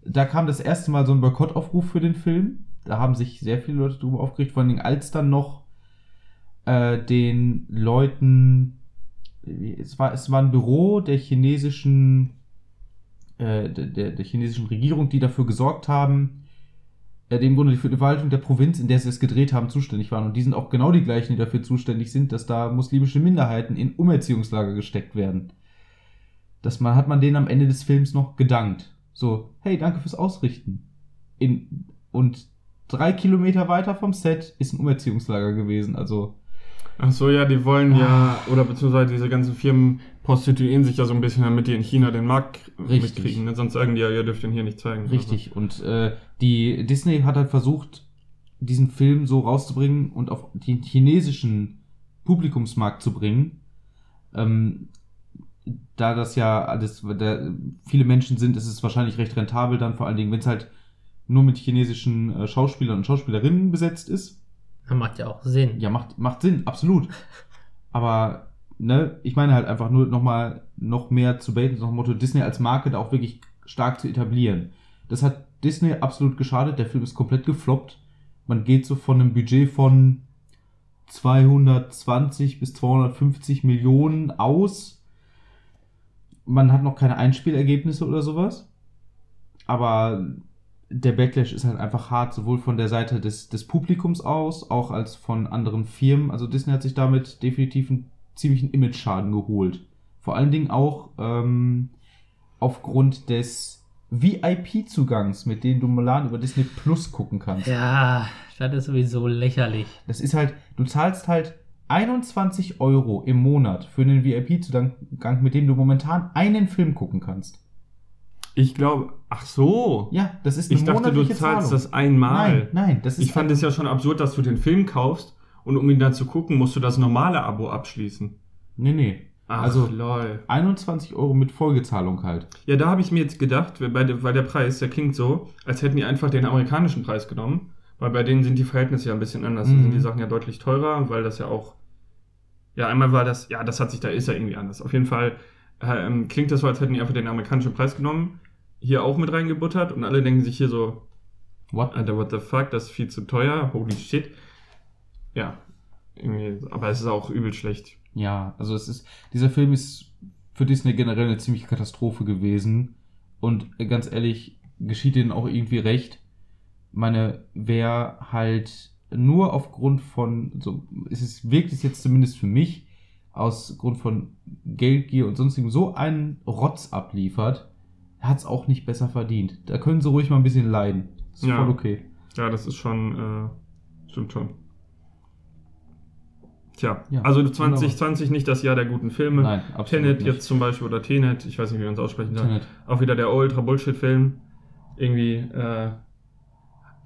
Da kam das erste Mal so ein Boykottaufruf für den Film. Da haben sich sehr viele Leute drüber aufgeregt, vor Dingen als dann noch äh, den Leuten, es war, es war ein Büro der chinesischen, äh, der, der chinesischen Regierung, die dafür gesorgt haben, äh, die im Grunde für die Verwaltung der Provinz, in der sie es gedreht haben, zuständig waren. Und die sind auch genau die gleichen, die dafür zuständig sind, dass da muslimische Minderheiten in Umerziehungslager gesteckt werden. Das man, hat man denen am Ende des Films noch gedankt. So, hey, danke fürs Ausrichten. In, und drei Kilometer weiter vom Set ist ein Umerziehungslager gewesen. Also Ach so, ja, die wollen ja, oder beziehungsweise diese ganzen Firmen prostituieren sich ja so ein bisschen, damit die in China den Markt Richtig. mitkriegen. Ne? Sonst sagen die ja, ihr dürft den hier nicht zeigen. richtig. Und äh, die Disney hat halt versucht, diesen Film so rauszubringen und auf den chinesischen Publikumsmarkt zu bringen. Ähm, da das ja alles, da viele Menschen sind, ist es wahrscheinlich recht rentabel dann, vor allen Dingen, wenn es halt nur mit chinesischen äh, Schauspielern und Schauspielerinnen besetzt ist. Das macht ja auch Sinn. Ja, macht, macht Sinn, absolut. Aber, ne, ich meine halt einfach nur nochmal noch mehr zu baiten, dem Motto Disney als Marke da auch wirklich stark zu etablieren. Das hat Disney absolut geschadet. Der Film ist komplett gefloppt. Man geht so von einem Budget von 220 bis 250 Millionen aus. Man hat noch keine Einspielergebnisse oder sowas. Aber der Backlash ist halt einfach hart, sowohl von der Seite des, des Publikums aus, auch als von anderen Firmen. Also Disney hat sich damit definitiv einen ziemlichen Image-Schaden geholt. Vor allen Dingen auch ähm, aufgrund des VIP-Zugangs, mit dem du Mulan über Disney Plus gucken kannst. Ja, das ist sowieso lächerlich. Das ist halt, du zahlst halt 21 Euro im Monat für einen VIP-Zugang, mit dem du momentan einen Film gucken kannst. Ich glaube, ach so. Ja, das ist eine Ich dachte, du zahlst Zahlung. das einmal. Nein, nein, das ist Ich fand es ja schon absurd, dass du den Film kaufst und um ihn dann zu gucken, musst du das normale Abo abschließen. Nee, nee. Ach, Also- lol. 21 Euro mit Folgezahlung halt. Ja, da habe ich mir jetzt gedacht, weil, der- weil der Preis, der klingt so, als hätten die einfach den amerikanischen Preis genommen. Weil bei denen sind die Verhältnisse ja ein bisschen anders. Da Mhm. sind die Sachen ja deutlich teurer, weil das ja auch. Ja, einmal war das, ja, das hat sich da, ist ja irgendwie anders. Auf jeden Fall ähm, klingt das so, als hätten die einfach den amerikanischen Preis genommen, hier auch mit reingebuttert und alle denken sich hier so, What? Alter, what the fuck, das ist viel zu teuer, holy shit. Ja, irgendwie, aber es ist auch übel schlecht. Ja, also es ist, dieser Film ist für Disney generell eine ziemliche Katastrophe gewesen. Und ganz ehrlich, geschieht denen auch irgendwie recht. Meine, wer halt nur aufgrund von, so, es ist wirklich jetzt zumindest für mich, aus Grund von Geldgier und sonstigem so einen Rotz abliefert, hat es auch nicht besser verdient. Da können sie ruhig mal ein bisschen leiden. Ist Ja. voll okay. Ja, das ist schon, äh, stimmt schon. Tja, Ja, also wunderbar. 2020 nicht das Jahr der guten Filme. Nein, absolut Tenet nicht. jetzt zum Beispiel oder Tenet, ich weiß nicht, wie man es aussprechen soll. Auch wieder der Ultra Bullshit-Film. Irgendwie, äh,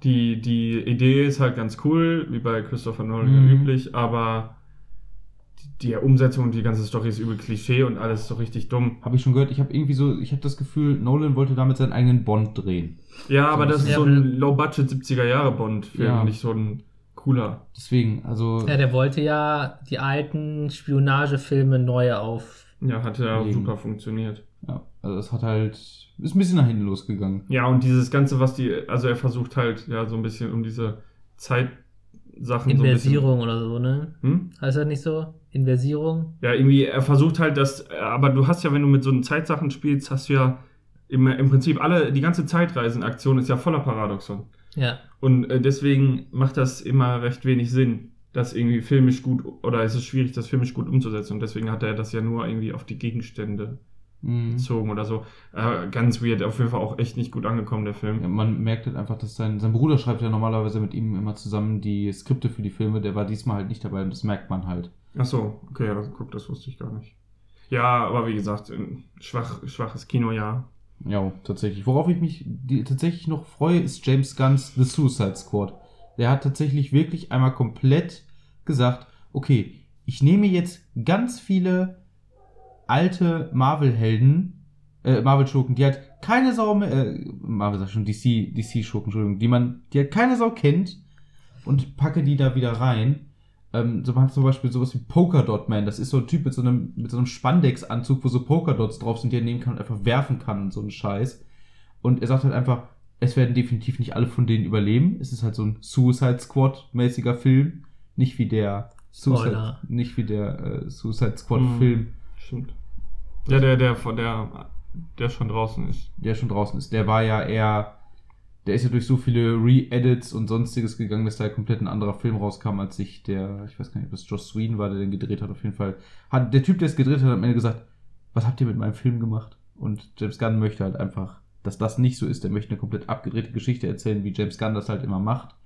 die, die Idee ist halt ganz cool, wie bei Christopher Nolan Mhm. üblich, aber die, Umsetzung und die ganze Story ist übel Klischee und alles so richtig dumm. Habe ich schon gehört, ich habe irgendwie so, ich habe das Gefühl, Nolan wollte damit seinen eigenen Bond drehen. Ja, aber das ist so ein Low-Budget 70er-Jahre-Bond-Film, Ja. nicht so ein cooler. Deswegen, also. Ja, der wollte ja die alten Spionagefilme neu auf. Ja, hat ja Legen. super funktioniert. Ja, also es hat halt, ist ein bisschen nach hinten losgegangen. Ja, und dieses Ganze, was die, also er versucht halt, ja, so ein bisschen um diese Zeitsachen so ein Inversierung oder so, ne? Hm? Heißt das nicht so? Inversierung? Ja, irgendwie, er versucht halt das, aber du hast ja, wenn du mit so einen Zeitsachen spielst, hast du ja im, im Prinzip alle, die ganze Zeitreisenaktion ist ja voller Paradoxon. Ja. Und äh, deswegen macht das immer recht wenig Sinn, das irgendwie filmisch gut, oder es ist schwierig, das filmisch gut umzusetzen. Und deswegen hat er das ja nur irgendwie auf die Gegenstände Mhm. bezogen oder so. Äh, ganz weird, auf jeden Fall auch echt nicht gut angekommen, der Film. Ja, man merkt halt einfach, dass sein, sein Bruder schreibt ja normalerweise mit ihm immer zusammen die Skripte für die Filme. Der war diesmal halt nicht dabei und das merkt man halt. Ach so, okay, ja, das, guck, das wusste ich gar nicht. Ja, aber wie gesagt, schwach, schwaches Kinojahr. Ja, tatsächlich. Worauf ich mich die, tatsächlich noch freue, ist James Gunn's The Suicide Squad. Der hat tatsächlich wirklich einmal komplett gesagt, okay, ich nehme jetzt ganz viele alte Marvel-Helden, äh, Marvel-Schurken, die halt keine Sau mehr, äh, Marvel sag ich schon, DC, DC-Schurken, Entschuldigung, die man, die halt keine Sau kennt und packe die da wieder rein. Ähm, so man hat zum Beispiel sowas wie Polkadot Man, das ist so ein Typ mit so einem, mit so einem Spandex-Anzug, wo so Polkadots drauf sind, die er nehmen kann und einfach werfen kann und so ein Scheiß. Und er sagt halt einfach, es werden definitiv nicht alle von denen überleben. Es ist halt so ein Suicide Squad-mäßiger Film. Nicht wie der Suicide, Spoiler. nicht wie der äh, Suicide. Squad-Film, Stimmt. Ja, der, der, von der, der schon draußen ist. der schon draußen ist. Der war ja eher, der ist ja durch so viele Re-Edits und sonstiges gegangen, dass da komplett ein anderer Film rauskam, als sich der, ich weiß gar nicht, ob es Joss Whedon war, der den gedreht hat, auf jeden Fall. Hat, der Typ, der es gedreht hat, hat am Ende gesagt, was habt ihr mit meinem Film gemacht? Und James Gunn möchte halt einfach, dass das nicht so ist. Der möchte eine komplett abgedrehte Geschichte erzählen, wie James Gunn das halt immer macht.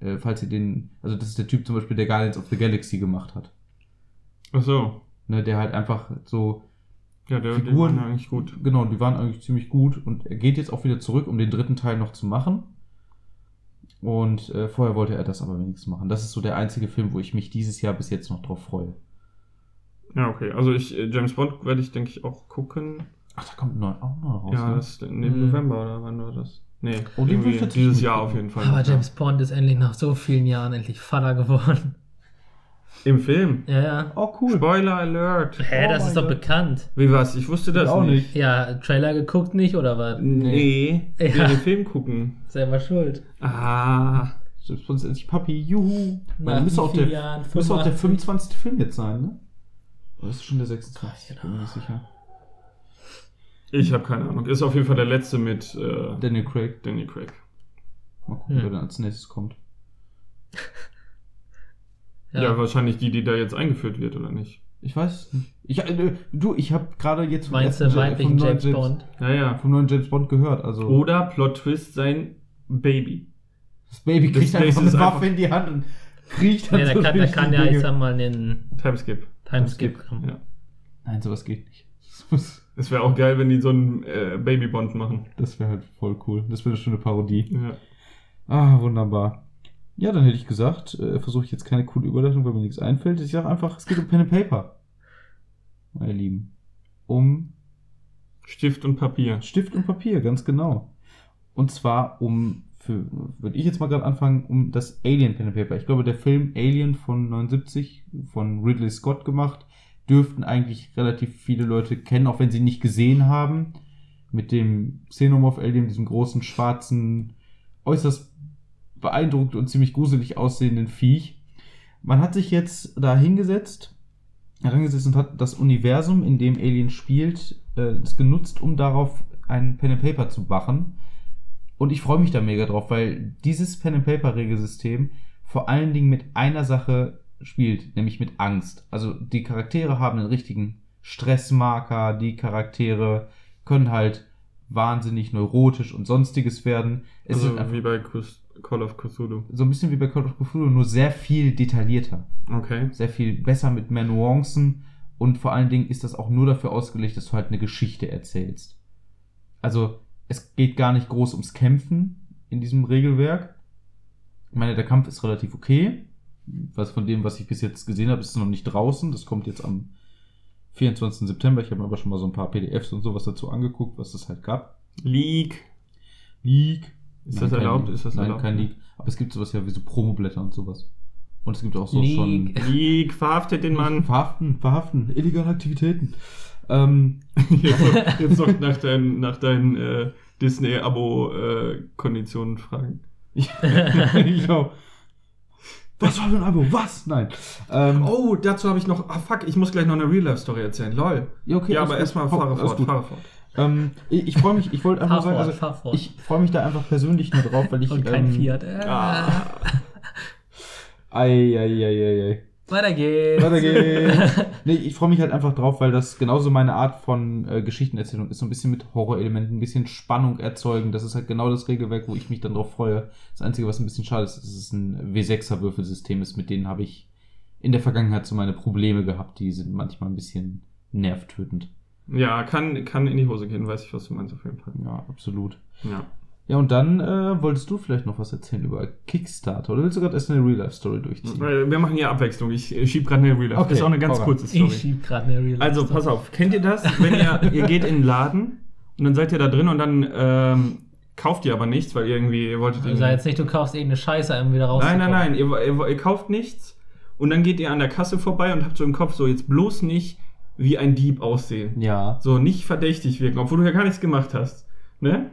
Äh, falls ihr den, also das ist der Typ zum Beispiel, der Guardians of the Galaxy gemacht hat. Ach so. Ne, der halt einfach so, Ja, der, Figuren- war eigentlich gut. genau, die waren eigentlich ziemlich gut und er geht jetzt auch wieder zurück, um den dritten Teil noch zu machen. Und äh, vorher wollte er das aber wenigstens machen. Das ist so der einzige Film, wo ich mich dieses Jahr bis jetzt noch drauf freue. Ja, okay. Also ich, äh, James Bond werde ich, denke ich, auch gucken. Ach, da kommt neu, auch noch raus. ja, ne? das ist im Mhm. November oder wann war das? Nee, Oh, dieses Jahr auf jeden Fall. Aber James Bond ist endlich nach so vielen Jahren endlich Vater geworden. Im Film. Ja, ja. Oh, cool. Spoiler Alert. Hä, Oh das ist doch Gott. bekannt. Wie was? Ich wusste das auch nicht. nicht. Ja, Trailer geguckt nicht, oder was? Nee, Ja. ja. den Film gucken. Selber schuld. Ah. Selbst sonst endlich Papi, juhu. Nach Man müsste auch, der, Jahren? müsste auch der 85? 25. Film jetzt sein, ne? Oder ist es schon der 26? Ich bin mir nicht sicher. Ich habe keine Ahnung. Ist auf jeden Fall der letzte mit äh, Daniel Craig. Danny Craig. Mal gucken, Hm. wer dann als nächstes kommt. Ja. Ja. wahrscheinlich die, die da jetzt eingeführt wird, oder nicht? Ich weiß nicht. Ich, äh, du, ich habe gerade jetzt vom Meinst du ersten Ja- weiblichen vom neuen James Bond? Ja, ja. vom neuen James Bond gehört. Also Oder Plot Twist sein Baby. das Baby das kriegt einfach nächste eine Waffe einfach- in die Hand und kriecht dann Nee, da so kann, da kann die ja, ich sag mal, einen Timeskip. Timeskip kommen. Ja. Nein, sowas geht nicht. Das Es wäre auch geil, wenn die so einen äh, Baby Bond machen. Das wäre halt voll cool. Das wäre eine schöne Parodie. Ja. Ah, wunderbar. Ja, dann hätte ich gesagt, äh, versuche ich jetzt keine coole Überleitung, weil mir nichts einfällt. Ich sage einfach, es geht um Pen and Paper. Meine Lieben. Um Stift und Papier. Stift und Papier, ganz genau. Und zwar um, für, würde ich jetzt mal gerade anfangen, um das Alien Pen and Paper. Ich glaube, der Film Alien von 79 von Ridley Scott gemacht, dürften eigentlich relativ viele Leute kennen, auch wenn sie ihn nicht gesehen haben. Mit dem Xenomorph Alien, diesem großen, schwarzen, äußerst beeindruckend und ziemlich gruselig aussehenden Viech. Man hat sich jetzt da hingesetzt, herangesetzt und hat das Universum, in dem Alien spielt, äh, genutzt, um darauf ein Pen and Paper zu machen. Und ich freue mich da mega drauf, weil dieses Pen and Paper Regelsystem vor allen Dingen mit einer Sache spielt, nämlich mit Angst. Also die Charaktere haben einen richtigen Stressmarker, die Charaktere können halt wahnsinnig neurotisch und sonstiges werden. Es Also wie bei Cthulhu- Call of Cthulhu. so ein bisschen wie bei Call of Cthulhu, nur sehr viel detaillierter Okay. sehr viel besser mit mehr Nuancen und vor allen Dingen ist das auch nur dafür ausgelegt, dass du halt eine Geschichte erzählst. Also es geht gar nicht groß ums Kämpfen in diesem Regelwerk. Ich meine, der Kampf ist relativ okay. Was von dem, was ich bis jetzt gesehen habe, ist noch nicht draußen. Das kommt jetzt am 24. September. Ich habe mir aber schon mal so ein paar PDFs und sowas dazu angeguckt, was es halt gab. League. Leak. Ist Nein, das erlaubt? Leak. Ist das Nein, erlaubt? kein Leak. Aber es gibt sowas ja wie so Promoblätter und sowas. Und es gibt auch so Leak. schon League, verhaftet den Mann. Verhaften, verhaften, illegale Aktivitäten. Ähm, jetzt, noch, jetzt noch nach deinen, nach deinen äh, Disney-Abo-Konditionen fragen. genau. Was war für ein Abo? Was? Nein. Ähm, Oh, dazu habe ich noch. Ah, fuck, ich muss gleich noch eine Real-Life-Story erzählen. Lol. ja, okay, ja, aber erstmal fahre fort, fahre fort. Ähm, ich ich freue mich, ich wollte einfach sagen, also, ich freue mich da einfach persönlich nur drauf, weil ich. Und kein ähm, Fiat. Äh. Ah. Ei, ei, ei, ei, ei. Weiter geht's. Weiter geht's. Nee, ich freue mich halt einfach drauf, weil das genauso meine Art von äh, Geschichtenerzählung ist. So ein bisschen mit Horrorelementen, ein bisschen Spannung erzeugen. Das ist halt genau das Regelwerk, wo ich mich dann drauf freue. Das Einzige, was ein bisschen schade ist, ist, dass es ein W6er-Würfelsystem ist. Mit denen habe ich in der Vergangenheit so meine Probleme gehabt. Die sind manchmal ein bisschen nervtötend. Ja, kann, kann in die Hose gehen, weiß ich, was du meinst auf jeden Fall. Ja, absolut. Ja. Ja, und dann äh, wolltest du vielleicht noch was erzählen über Kickstarter. Oder willst du gerade erst eine Real-Life-Story durchziehen? Wir machen hier Abwechslung. Ich äh, schieb gerade eine Real Life. Okay, ist auch eine ganz hau kurze Ich Story. schieb gerade eine Real Also, pass auf. Kennt ihr das? Wenn ihr, ihr geht in den Laden und dann seid ihr da drin und dann ähm, kauft ihr aber nichts, weil irgendwie ihr wolltet Also jetzt nicht, du kaufst irgendeine Scheiße, um wieder Nein, rauszukommen. nein, nein, ihr, ihr, ihr kauft nichts und dann geht ihr an der Kasse vorbei und habt so im Kopf so jetzt bloß nicht wie ein Dieb aussehen. Ja. So nicht verdächtig wirken, obwohl du ja gar nichts gemacht hast. Ne?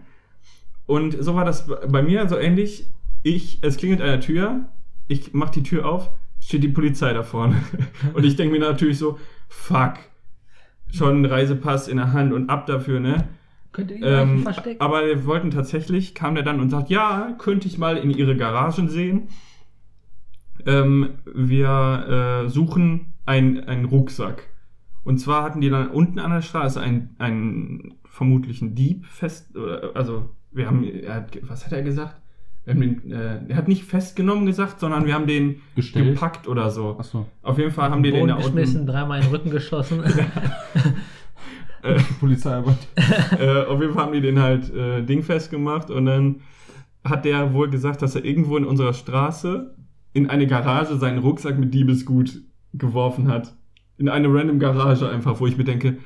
Und so war das bei mir so ähnlich. Ich, es klingelt an der Tür, ich mach die Tür auf, steht die Polizei da vorne. Und ich denke mir natürlich so, fuck, schon Reisepass in der Hand und ab dafür, ne? Könnt ihr die Ähm, verstecken? aber wir wollten tatsächlich, kam der dann und sagt, ja, könnte ich mal in ihre Garagen sehen. Ähm, wir äh, suchen ein- einen Rucksack. Und zwar hatten die dann unten an der Straße einen, einen vermutlichen Dieb fest, oder, also wir haben, er hat, was hat er gesagt? wir haben den, äh, er hat nicht festgenommen gesagt, sondern wir haben den Gestellt. gepackt oder so. Achso. Auf jeden Fall haben die den da unten, geschmissen, dreimal in den Rücken geschossen. Polizeiarbeit. äh, auf jeden Fall haben die den halt äh, Ding festgemacht und dann hat der wohl gesagt, dass er irgendwo in unserer Straße in eine Garage seinen Rucksack mit Diebesgut geworfen hat. In eine random Garage einfach, wo ich mir denke,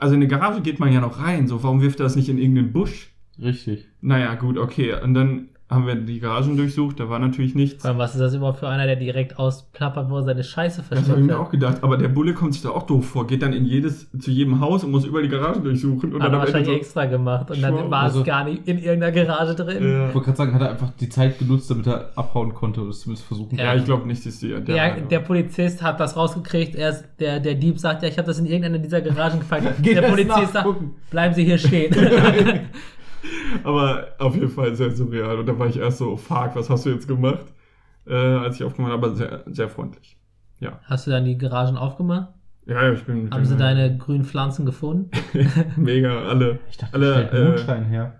also in eine Garage geht man ja noch rein, so warum wirft er das nicht in irgendeinen Busch? Richtig. Naja, gut, okay. Und dann haben wir die Garagen durchsucht, da war natürlich nichts. Vor allem, was ist das überhaupt für einer, der direkt ausplappert, wo er seine Scheiße Das habe ich versteckt mir auch gedacht, aber der Bulle kommt sich da auch doof vor, geht dann in jedes, zu jedem Haus und muss über die Garage durchsuchen. Und Hat dann er wahrscheinlich so, extra gemacht und dann Schwör- war also- es gar nicht in irgendeiner Garage drin. äh, Ich wollte gerade sagen, hat er einfach die Zeit genutzt, damit er abhauen konnte oder es zumindest versuchen ja, ich glaube nicht, dass die. Der, Ja, der Polizist hat das rausgekriegt. Erst der, der Dieb sagt, ja, ich habe das in irgendeiner dieser Garagen gefallen. Geht der Polizist sagt, bleiben Sie hier stehen. Aber auf jeden Fall sehr surreal. Und da war ich erst so, oh, fuck, was hast du jetzt gemacht? Äh, als ich aufgemacht habe, aber sehr, sehr freundlich. Hast du dann die Garagen aufgemacht? Ja, ja, ich bin mit Haben sie deine grünen Pflanzen gefunden? Mega, alle. Ich dachte, alle, äh, Mondschein her.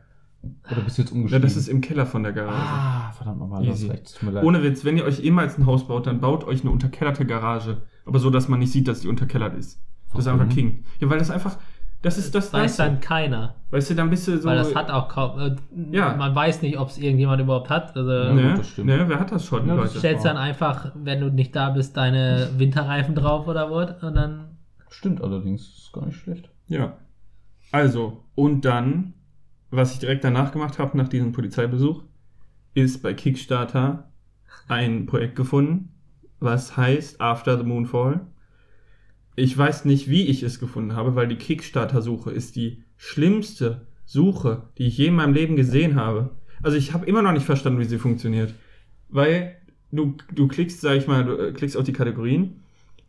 Oder bist du jetzt Ja, umgestiegen? das ist im Keller von der Garage. Ah, verdammt nochmal, das Easy. ist recht. Tut mir leid. Ohne Witz, wenn ihr euch jemals ein Haus baut, dann baut euch eine unterkellerte Garage. Aber so, dass man nicht sieht, dass die unterkellert ist. Das ist einfach King. Ja, weil das einfach, das ist das Weiß Nice. dann keiner. Weißt du, dann bist du so. Weil das hat auch kaum. Äh, Ja. Man weiß nicht, ob es irgendjemand überhaupt hat. Also Ja, Ne, das stimmt. ne, wer hat das schon, Ja, Leute? stellst dann einfach, wenn du nicht da bist, deine Winterreifen drauf oder was. Und dann. Stimmt allerdings, das ist gar nicht schlecht. Ja. Also, und dann, was ich direkt danach gemacht habe, nach diesem Polizeibesuch, ist bei Kickstarter ein Projekt gefunden, was heißt After the Moonfall. Ich weiß nicht, wie ich es gefunden habe, weil die Kickstarter-Suche ist die schlimmste Suche, die ich je in meinem Leben gesehen habe. Also ich habe immer noch nicht verstanden, wie sie funktioniert. Weil du, du klickst, sag ich mal, du äh, klickst auf die Kategorien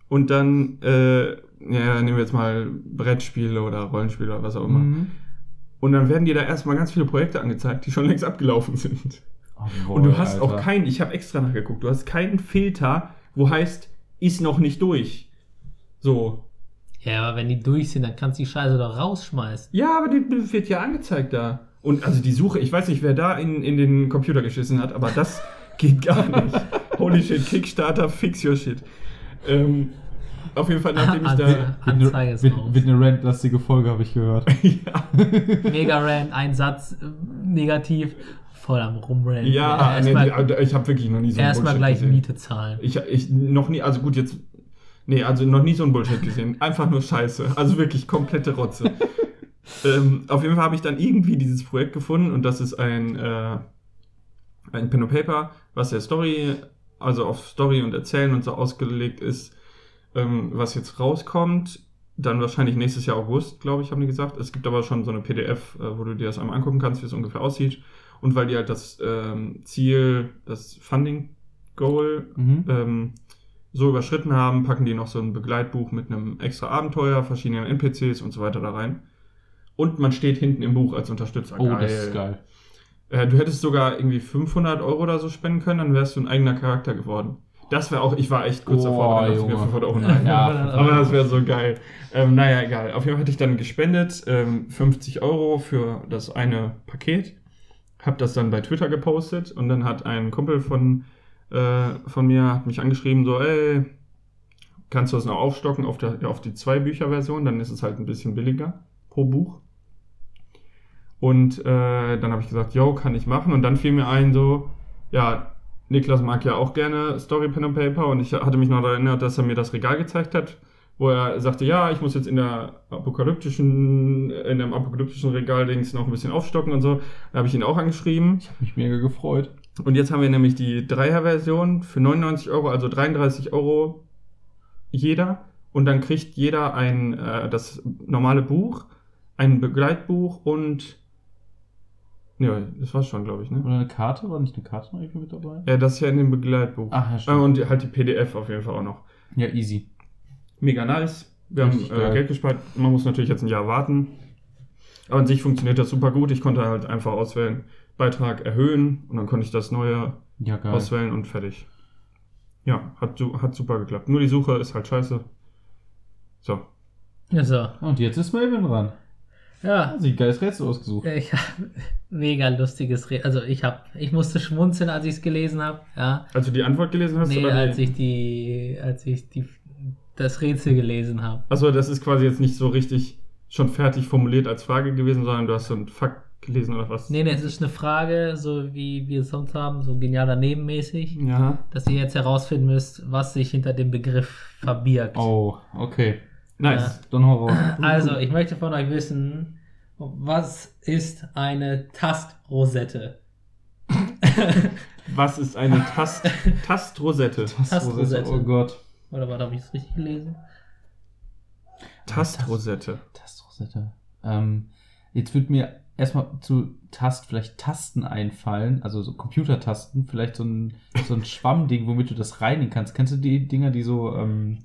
und dann, äh, ja, nehmen wir jetzt mal Brettspiele oder Rollenspiele oder was auch immer. Mhm. Und dann werden dir da erstmal ganz viele Projekte angezeigt, die schon längst abgelaufen sind. Oh, Und du hast auch Alter. keinen, ich habe extra nachgeguckt, du hast keinen Filter, wo heißt, ist noch nicht durch. So. Ja, aber wenn die durch sind, dann kannst du die Scheiße doch rausschmeißen. Ja, aber die wird ja angezeigt da. Und also die Suche, ich weiß nicht, wer da in, in den Computer geschissen hat, aber das geht gar nicht. Holy shit, Kickstarter, fix your shit. Ähm, auf jeden Fall, nachdem ich da. Anze- Anzeige ist wird, raus. wird eine randlastige Folge, habe ich gehört. ja, Mega Rand, ein Satz äh, negativ, voll am Rumrennen. ja Äh, nee, erstmal die- ich habe wirklich noch nie so erstmal gleich gesehen. Miete zahlen. Ich, ich noch nie, also gut, jetzt. Nee, also noch nie so ein Bullshit gesehen. Einfach nur Scheiße. Also wirklich komplette Rotze. ähm, auf jeden Fall habe ich dann irgendwie dieses Projekt gefunden und das ist ein, äh, ein Pen and Paper, was der Story, also auf Story und Erzählen und so ausgelegt ist, ähm, was jetzt rauskommt. Dann wahrscheinlich nächstes Jahr August, glaube ich, haben die gesagt. Es gibt aber schon so eine PDF, äh, wo du dir das einmal angucken kannst, wie es ungefähr aussieht. Und weil die halt das ähm, Ziel, das Funding Goal Mhm. ähm, so überschritten haben, packen die noch so ein Begleitbuch mit einem extra Abenteuer, verschiedenen NPCs und so weiter da rein. Und man steht hinten im Buch als Unterstützer. Oh, das ist geil. Äh, du hättest sogar irgendwie 500 Euro oder so spenden können, dann wärst du ein eigener Charakter geworden. Das wäre auch, ich war echt kurz Oh, davor, dachte ich mir Junge. 500 Euro nein. Ja, Aber das wäre so geil. Ähm, naja, egal. Auf jeden Fall hatte ich dann gespendet, ähm, 50 Euro für das eine Paket. Hab das dann bei Twitter gepostet und dann hat ein Kumpel von, äh, von mir hat mich angeschrieben, so, ey, kannst du das noch aufstocken auf, der, auf die Zwei-Bücher-Version? Dann ist es halt ein bisschen billiger pro Buch. Und äh, dann habe ich gesagt, yo, kann ich machen. Und dann fiel mir ein, so, ja, Niklas mag ja auch gerne Story Pen and Paper und ich hatte mich noch daran erinnert, dass er mir das Regal gezeigt hat, wo er sagte, ja, ich muss jetzt in der apokalyptischen, in dem apokalyptischen Regal-Dings noch ein bisschen aufstocken und so. Da habe ich ihn auch angeschrieben. Ich habe mich mega gefreut. Und jetzt haben wir nämlich die Dreier-Version für 99 Euro, also 33 Euro jeder. Und dann kriegt jeder ein, äh, das normale Buch, ein Begleitbuch und ja, das war's schon, glaube ich, ne? Oder eine Karte? War nicht eine Karte noch irgendwie mit dabei? Ja, das ist ja in dem Begleitbuch. Ach, ja, Äh, stimmt. und halt die PDF auf jeden Fall auch noch. Ja, easy. Mega nice. Wir Richtig haben äh. Geld gespart. Man muss natürlich jetzt ein Jahr warten. Aber an sich funktioniert das super gut. Ich konnte halt einfach auswählen, Beitrag erhöhen und dann konnte ich das neue Ja, auswählen und fertig. Ja, hat, hat super geklappt. Nur die Suche ist halt scheiße. So. Ja, so. Und jetzt ist Melvin dran. Ja, ein geiles Rätsel ausgesucht. ich habe mega lustiges Rätsel. Also ich habe, ich musste schmunzeln, als ich es gelesen habe. Ja. Als du die Antwort gelesen hast? Nee, oder als ich die, als ich die, das Rätsel gelesen habe. Achso, das ist quasi jetzt nicht so richtig schon fertig formuliert als Frage gewesen, sondern du hast so einen Fakt gelesen oder was? Nee, nee, es ist eine Frage, so wie wir es sonst haben, so genial danebenmäßig, Ja. dass ihr jetzt herausfinden müsst, was sich hinter dem Begriff verbirgt. Oh, okay. Nice. Dann hau raus. Also, ich möchte von euch wissen, was ist eine Tastrosette? Was ist eine Tast Tastrosette? Tastrosette. Oh Gott. Oder warte, habe ich es richtig gelesen? Tastrosette. Tastrosette. Ähm, jetzt wird mir erstmal zu Tast vielleicht Tasten einfallen, also so Computertasten, vielleicht so ein, so ein Schwammding, womit du das reinigen kannst. Kennst du die Dinger, die so, ähm,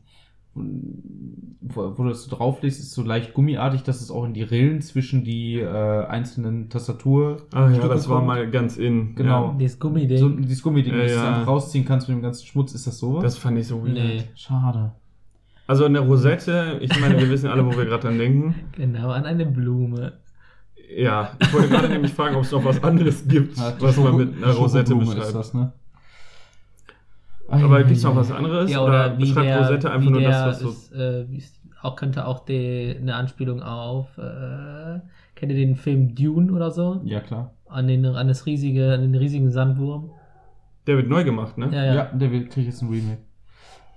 wo, wo du das so drauflegst, ist so leicht gummiartig, dass es auch in die Rillen zwischen die äh, einzelnen Tastatur. Ah ja, das war kommt? mal ganz in. Genau. Dieses Gummiding. So, dieses Gummiding, Ja, das du ja. einfach rausziehen kannst mit dem ganzen Schmutz. Ist das Ja. sowas? Das fand ich so weird. nee, Schade. Also eine Rosette, ich meine, wir wissen alle, wo wir gerade dran denken. genau, an eine Blume. Ja, ich wollte gerade nämlich fragen, ob es noch was anderes gibt, was man mit einer Rosette beschreibt. Das, ne? Aber gibt es noch was anderes? Ja, oder, wie beschreibt der, Rosette einfach wie nur der das, was so. ist, äh, wie ist, auch könnte auch die, eine Anspielung auf, äh, kennt ihr den Film Dune oder so? Ja, klar. An den, an das riesige, an den riesigen Sandwurm. Der wird neu gemacht, ne? Ja, Ja, ja. der will- kriegt jetzt ein Remake.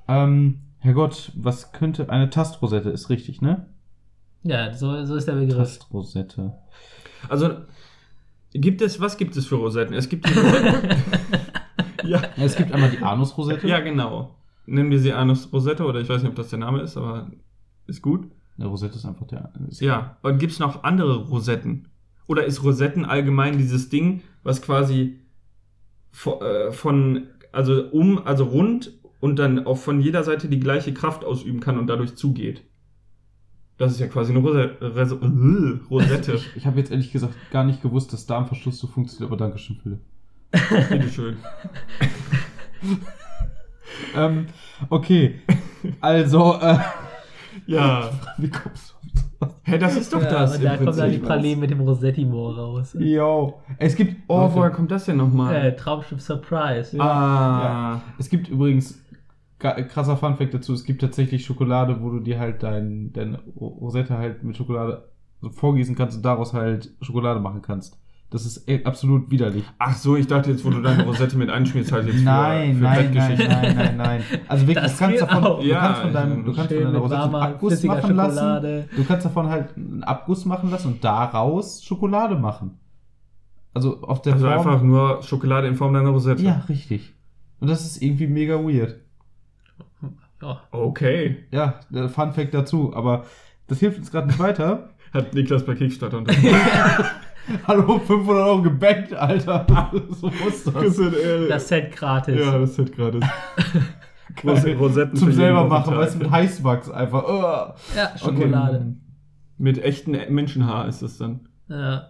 Ähm, Herrgott, was könnte eine Tastrosette ist richtig, ne? Ja, so, so ist der Begriff. Also, Tastrosette. gibt es, was gibt es für Rosetten? Es gibt die Rosetten. ja. Ja, es gibt einmal die Anusrosette. ja, genau. Nennen wir sie Anus Rosette oder ich weiß nicht, ob das der Name ist, aber ist gut. Eine Rosette ist einfach der. Ist Ja. Und gibt es noch andere Rosetten? Oder ist Rosetten allgemein dieses Ding, was quasi vo- äh, von, also um, also rund und dann auch von jeder Seite die gleiche Kraft ausüben kann und dadurch zugeht? Das ist ja quasi eine Rose Res äh, Rosette. Ich, ich habe jetzt ehrlich gesagt gar nicht gewusst, dass Darmverschluss so funktioniert, aber danke schön, Philipp. Bitteschön. Ähm, okay. Also, äh, Ja. wie kommst du auf Hä, das ist doch Ja, das. und da kommt dann die Prinzip. Praline mit dem Rosetti-Moor raus. Yo. Es gibt. Oh, Leute, woher kommt das denn nochmal? Äh, Traumschiff Surprise. ah. Es gibt übrigens krasser Funfact dazu, es gibt tatsächlich Schokolade, wo du dir halt dein, deine Rosette halt mit Schokolade so vorgießen kannst und daraus halt Schokolade machen kannst. Das ist e- absolut widerlich. Ach so, ich dachte jetzt, wo du deine Rosette mit einschmierst, halt jetzt für, nein, für nein, nein, Bettgeschichten. nein, nein, nein. Also wirklich, Das du kannst davon, auch. du Ja, kannst von deinem, du kannst von deiner Rosette einen Abguss machen lassen. Schokolade. Du kannst davon halt einen Abguss machen lassen und daraus Schokolade machen. Also auf der Also Form. einfach nur Schokolade in Form deiner Rosette. ja, richtig. Und das ist irgendwie mega weird. Ja. Okay. Ja, der Fun Fact dazu, aber das hilft uns gerade nicht weiter. Hat Niklas bei Kickstarter unter. Hallo, 500 Euro gebackt, Alter. so muss das. Das Set gratis. ja, das gerade. Geil. Rosetten Zum selber machen, weißt du, mit Heißwachs einfach. Ugh. Ja, Schokolade. Mit echten Menschenhaar ist das dann. Ja.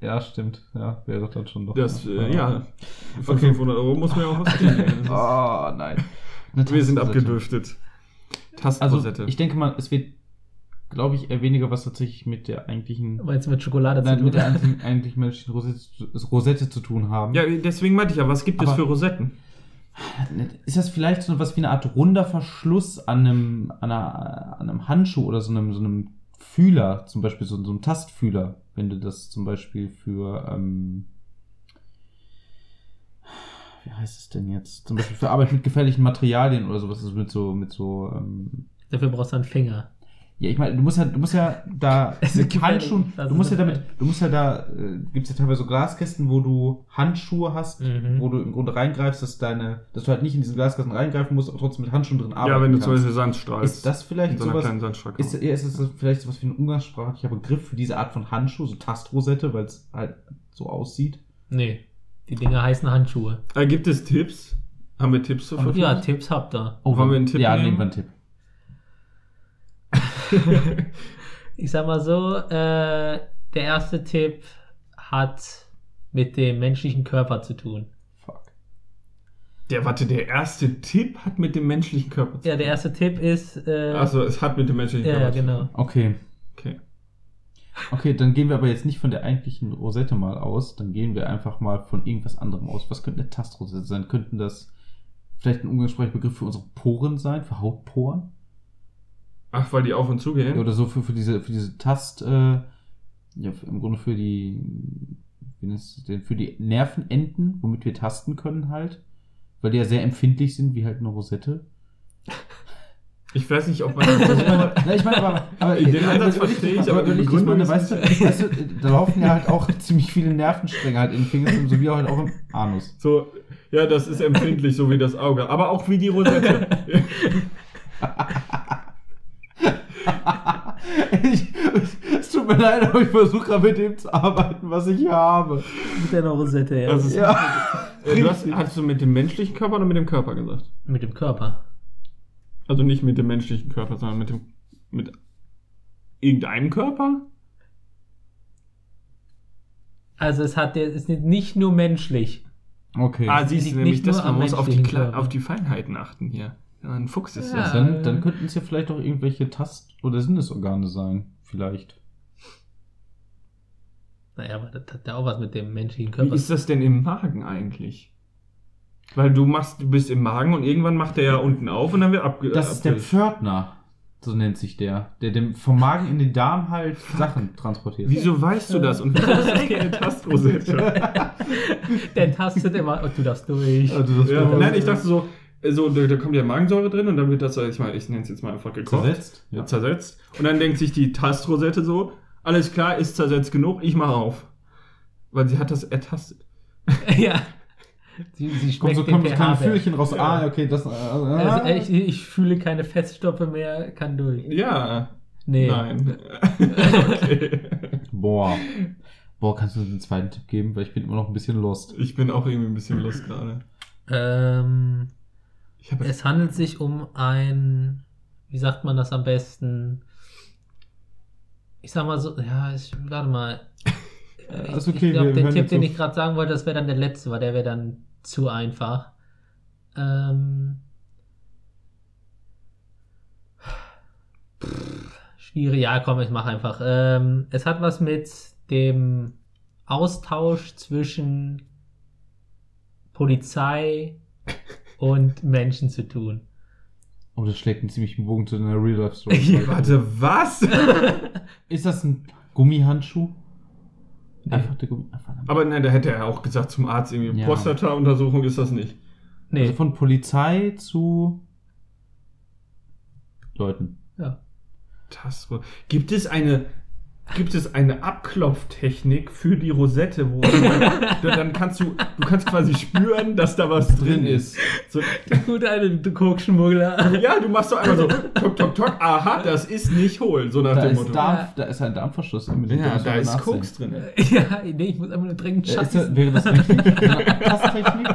Ja, stimmt. Ja, wäre dann schon doch. Das, äh, ja. Für Okay. 500 Euro muss man ja auch was kriegen. Das Oh, nein. Eine Wir sind Tastrosette. abgedriftet. Also, Tastrosette. ich denke mal, es wird, glaube ich, eher weniger was tatsächlich mit der eigentlichen, Meinst du mit Schokolade zu nein, tun? mit der eigentlichen, eigentlichen menschlichen Rosette, zu- Rosette zu tun haben. ja, deswegen meinte ich ja, was gibt es für Rosetten? Ist das vielleicht so was wie eine Art runder Verschluss an einem, an, einer, an einem Handschuh oder so einem, so einem Fühler, zum Beispiel so, so einem Tastfühler, wenn du das zum Beispiel für, ähm, wie heißt es denn jetzt? Zum Beispiel für Arbeit mit gefährlichen Materialien oder sowas, also mit so, mit so, ähm, Dafür brauchst du einen Finger. ja, ich meine, du musst ja, du musst ja da Es Das du musst ja damit, du musst ja da, äh, gibt's ja teilweise so Glaskästen, wo du Handschuhe hast, Mhm. wo du im Grunde reingreifst, dass deine, dass du halt nicht in diesen Glaskasten reingreifen musst, aber trotzdem mit Handschuhen drin arbeiten Ja, wenn du zum kannst. Beispiel Sand strahlst. Ist das vielleicht so einer sowas, ist, ja, ist das vielleicht sowas wie ein umgangssprachlicher Begriff für diese Art von Handschuh, so Tastrosette, weil es halt so aussieht? Nee. Die Dinger heißen Handschuhe. Äh, gibt es Tipps? Haben wir Tipps zur Verfügung? Ja, Tipps habt ihr. Oh, Wollen wir einen Tipp Ja, nehmen? nehmen wir einen Tipp. Ich sag mal so, äh, der erste Tipp hat mit dem menschlichen Körper zu tun. Fuck. Der, warte, der erste Tipp hat mit dem menschlichen Körper zu Ja, der erste Tipp ist, äh, Achso, es hat mit dem menschlichen ja, Körper ja, zu tun. genau. Okay. Okay. Okay, dann gehen wir aber jetzt nicht von der eigentlichen Rosette mal aus, dann gehen wir einfach mal von irgendwas anderem aus. Was könnte eine Tastrosette sein? Könnten das vielleicht ein umgangssprachlicher Begriff für unsere Poren sein, für Hautporen? Ach, weil die auf und zu gehen? Oder so für, für diese, für diese Tast, äh, ja, im Grunde für die, wie nennt es denn, für die Nervenenden, womit wir tasten können halt. Weil die ja sehr empfindlich sind, wie halt eine Rosette. Ich weiß nicht, ob man das Ich meine, ich meine aber, aber Den aber Ansatz verstehe ich, aber die Begründung weißt du, weißt du, da laufen ja halt auch ziemlich viele Nervenstränge halt in den Fingern, sowie halt auch im Anus. so, ja, das ist empfindlich, so wie das Auge. Aber auch wie die Rosette. ich, es tut mir leid, aber ich versuche gerade mit dem zu arbeiten, was ich hier habe. Mit der Rosette, ja. Also Ja. Du hast, hast du mit dem menschlichen Körper oder mit dem Körper gesagt? mit dem Körper. Also nicht mit dem menschlichen Körper, sondern mit dem. mit irgendeinem Körper? Also es hat der, es ist nicht nur menschlich. Okay. Ah, siehst du nämlich, nicht nur das, man muss auf die, Körper. auf die Feinheiten achten hier. Ja, ein Fuchs ist Ja. das. dann, dann könnten es ja vielleicht auch irgendwelche Tast- oder Sinnesorgane sein. Vielleicht. Naja, aber das hat ja auch was mit dem menschlichen Wie Körper. ist das denn im Magen eigentlich? Weil du machst, du bist im Magen und irgendwann macht der ja unten auf und dann wird abge. Das ist der Pförtner. So nennt sich der. Der dem vom Magen in den Darm halt Sachen transportiert. Wieso weißt du das? Und wieso ist das keine Tastrosette? Der tastet immer, oh, du darfst durch. Also das ja, war- nein, ich dachte so, so da, da kommt ja Magensäure drin und dann wird das, ich mal, ich nenne es jetzt mal einfach gekocht. zersetzt. Ja. Zersetzt. Und dann denkt sich die Tastrosette so, alles klar, ist zersetzt genug, ich mache auf. Weil sie hat das ertastet. ja. Sie, sie Kommt so, kommt so pH-Wert. Fühlchen raus. Ja. Ah, okay, das. Äh, Also, ah. ich, ich fühle keine Feststoffe mehr, kann durch. Ja. Nee. Nein. okay. Boah. Boah, kannst du uns einen zweiten Tipp geben? Weil ich bin immer noch ein bisschen lost. Ich bin auch irgendwie ein bisschen los gerade. Ähm, es handelt sich um ein, wie sagt man das am besten? Ich sag mal so, ja, ich, warte mal. Äh, Ist ich okay, ich glaube, hören Tipp, den ich gerade sagen wollte, das wäre dann der letzte, weil der wäre dann zu einfach. Ähm, pff, schwierig, ja, komm, ich mach einfach. Ähm, es hat was mit dem Austausch zwischen Polizei und Menschen zu tun. Oh, das schlägt einen ziemlichen Bogen zu einer Real-Life-Story. Warte, was? Ist das ein Gummihandschuh? Nee. Einfach Gummi. Einfach Aber nein, da hätte er auch gesagt zum Arzt irgendwie Ja. Prostata-Untersuchung ist das nicht. Nee, Also von Polizei zu Leuten. ja. Tastro. Gibt es eine gibt es eine Abklopftechnik für die Rosette, wo dann, dann kannst du du kannst quasi spüren, dass da was drin ist. So, Gut, eine du Kokschmuggler. ja, du machst doch einmal so tok tok tok, aha, das ist nicht hohl, so nach Da dem ist, Motto. Darm, da ist ein Darmverschluss. mit dem ja, da ist nachsehen. Koks drin. ja, nee, ich muss einfach nur dringend scheißen. wäre das eine Abtasttechnik?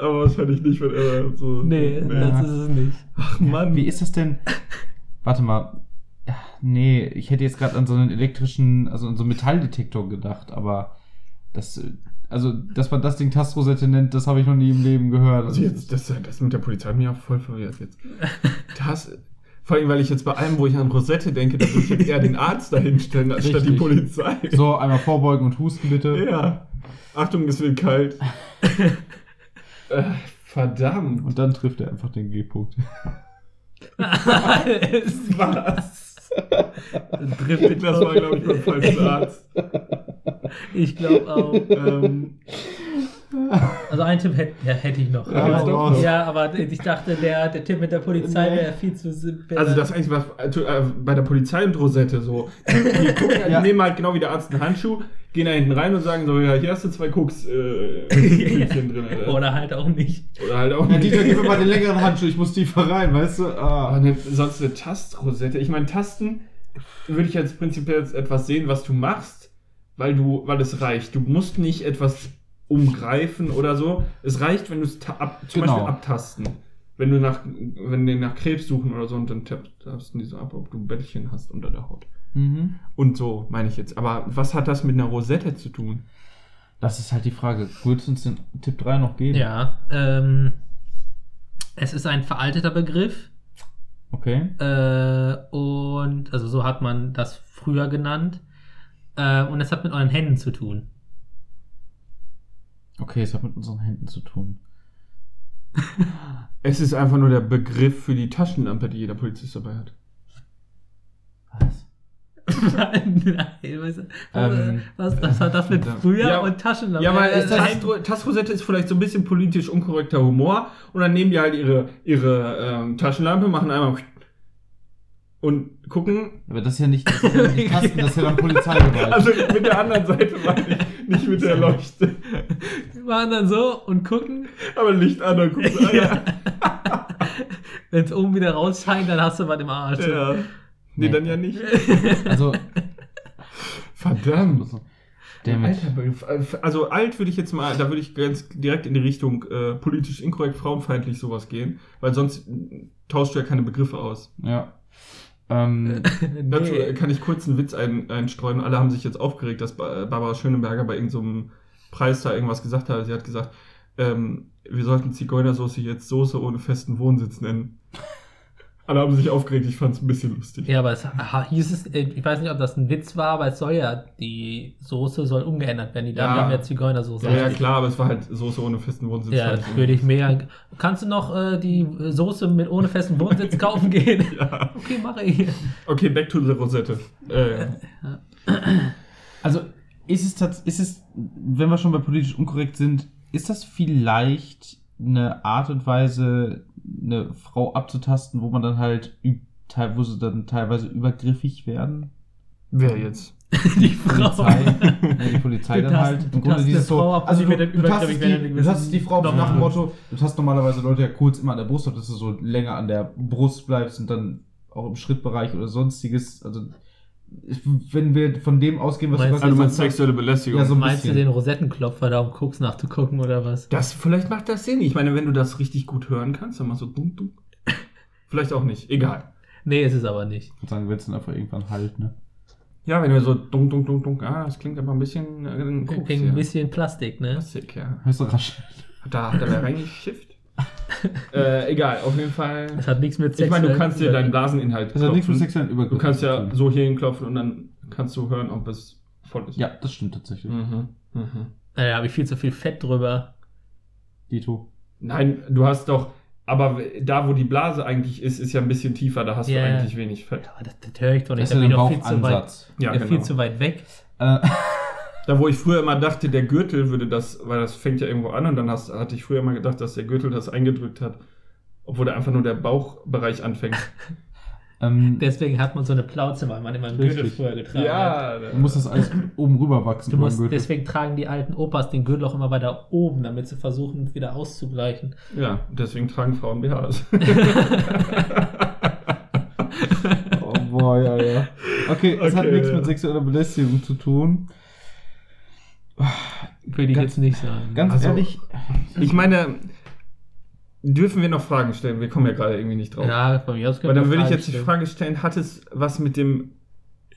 Aber wahrscheinlich nicht, wenn er so Nee, das ist es nicht. Ach Mann. Wie ist das denn? Warte mal. Nee, ich hätte jetzt gerade an so einen elektrischen, also an so einen Metalldetektor gedacht, aber das, also, dass man das Ding Tastrosette nennt, das habe ich noch nie im Leben gehört. Also jetzt, das, das mit der Polizei hat mich auch voll verwirrt jetzt. Das, vor allem, weil ich jetzt bei allem, wo ich an Rosette denke, da würde ich jetzt eher den Arzt dahinstellen, anstatt die Richtig. Polizei. So, einmal vorbeugen und husten bitte. Ja. Achtung, es wird kalt. äh, verdammt. Und dann trifft er einfach den G-Punkt. Was? Driftet Das war, glaube ich, beim falschen Arzt. Ich glaube auch. Ähm, Also einen Tipp hätte, ja, hätte ich noch. Ja, aber, ja, aber ich dachte, der, der Tipp mit der Polizei wäre viel zu simpel. also das Einzige, was äh, bei der Polizei und Rosette so, die, gucken, Ja. die nehmen halt genau wie der Arzt einen Handschuh, gehen da hinten rein und sagen so, ja, hier hast du zwei Koks äh, drin. Alter. Oder halt auch nicht. Oder halt auch Ja, nicht. Dieter, gib mir mal den längeren Handschuh, ich muss tiefer rein, weißt du? Ah. eine, sonst eine Tastrosette. Ich meine, Tasten würde ich jetzt prinzipiell als etwas sehen, was du machst, weil du, weil es reicht. Du musst nicht etwas umgreifen oder so. Es reicht, wenn du es ab, zum Genau. Beispiel abtasten. Wenn du nach, wenn die nach Krebs suchen oder so und dann tasten die so ab, ob du ein Bällchen hast unter der Haut. Mhm. Und so, meine ich jetzt. Aber was hat das mit einer Rosette zu tun? Das ist halt die Frage. Würdest du uns den Tipp 3 noch geben? Ja, ähm, es ist ein veralteter Begriff Okay. äh, und also so hat man das früher genannt. Äh, und es hat mit euren Händen zu tun. Okay, es hat mit unseren Händen zu tun. Es ist einfach nur der Begriff für die Taschenlampe, die jeder Polizist dabei hat. Was? Nein, weißt du, Ähm, was, was hat das mit früher Ja. und Taschenlampe? Ja, weil Äh, Tast Tastrosette ist vielleicht so ein bisschen politisch unkorrekter Humor und dann nehmen die halt ihre, ihre ähm, Taschenlampe, machen einmal und gucken. Aber das ist ja nicht, das ist ja nicht Tasten, das ist ja dann Polizeigewalt. Also mit der anderen Seite meine ich, nicht mit der Leuchte. die machen dann so und gucken. Aber Licht an, dann guckst du an. Ja. Wenn es oben wieder rausscheint, dann hast du was im Arsch. Ja. Nee, dann ja nicht. Also, Verdammt. damit. Alter, also alt würde ich jetzt mal, da würde ich ganz direkt in die Richtung äh, politisch inkorrekt, frauenfeindlich sowas gehen, weil sonst tauscht du ja keine Begriffe aus. Ja. Ähm, Dazu nee. äh, kann ich kurz einen Witz ein, einstreuen. Alle haben sich jetzt aufgeregt, dass Ba- Barbara Schöneberger bei irgendeinem Preis da irgendwas gesagt hat. Sie hat gesagt, ähm, wir sollten Zigeunersoße jetzt Soße ohne festen Wohnsitz nennen. Alle haben sich aufgeregt, ich fand es ein bisschen lustig. Ja, aber es hieß es, äh, ich weiß nicht, ob das ein Witz war, aber es soll ja, die Soße soll umgeändert werden. Die Ja. haben ja Zigeunersoße. Ja, ja, klar, aber es war halt Soße ohne festen Wohnsitz. Ja, das ich würde ich mehr. Kannst du noch äh, die Soße mit ohne festen Wohnsitz kaufen gehen? Ja. Okay, mache ich. Okay, back to the Rosette. Äh, also, ist es, tats- ist es, wenn wir schon bei politisch unkorrekt sind, ist das vielleicht eine Art und Weise, eine Frau abzutasten, wo man dann halt, wo sie dann teilweise übergriffig werden? wer jetzt? Die Frau. Polizei, ja, die Polizei Du dann halt. du tastest eine Frau ab, also du, du, dann tastest übergriffig, wenn du die, einen du tastest die Frau nach dem. Motto, du tastest normalerweise Leute ja kurz immer an der Brust, dass du so länger an der Brust bleibst und dann auch im Schrittbereich oder sonstiges. Also, ich- wenn wir von dem ausgehen, was Meinst- gerade Also du gesagt hast- sexuelle Belästigung. Ja, so ein Meinst du bisschen. den Rosettenklopfer da, um Koks nachzugucken oder was? Das, vielleicht macht das Sinn. Ich meine, wenn du das richtig gut hören kannst, dann machst du dunk, dunk. Vielleicht auch nicht. Egal. Nee, ist es aber nicht. Ich würde sagen, willst du dann einfach irgendwann halt, ne? Ja, wenn du so dunk, dunk, dunk, dunk. Ah, das klingt aber ein bisschen äh, ein Koks, Klingt ja. ein bisschen Plastik, ne? Plastik, ja. Hörst du rasch? Da hat er reingeschifft. äh, egal, auf jeden Fall. Das hat nichts mit Ich meine, du kannst dir deinen Blaseninhalt Das hat nichts mit klopfen. sexuellen Übergriffen Du kannst ja so hier hinklopfen und dann kannst du hören, ob es voll ist. Ja, das stimmt tatsächlich. Mhm. Mhm. Naja, habe ich viel zu viel Fett drüber. Dito. Nein, du hast doch, aber da, wo die Blase eigentlich ist, ist ja ein bisschen tiefer, da hast Ja. du eigentlich wenig Fett. Aber das, das höre ich doch nicht. Das ist da ja bin der ich doch viel zu weit. Ja, ja, genau. viel zu weit weg. Äh, Da, wo ich früher immer dachte, der Gürtel würde das, weil das fängt ja irgendwo an und dann hast, hatte ich früher immer gedacht, dass der Gürtel das eingedrückt hat, obwohl da einfach nur der Bauchbereich anfängt. ähm, Deswegen hat man so eine Plauze, weil man immer einen Gürtel früher getragen hat. du musst das alles oben rüber wachsen. Du musst, deswegen tragen die alten Opas den Gürtel auch immer weiter oben, damit sie versuchen, wieder auszugleichen. ja, deswegen tragen Frauen BHs. Oh boah, ja, ja. Okay, es hat Okay, nichts ja. mit sexueller Belästigung zu tun. Würde ich Ganz- jetzt nicht sagen. Ganz Also- ehrlich, Ich meine, dürfen wir noch Fragen stellen? Wir kommen ja gerade irgendwie nicht drauf. ja, von mir aus Weil können dann wir würde ich jetzt die stellen. Frage stellen, hat es was mit dem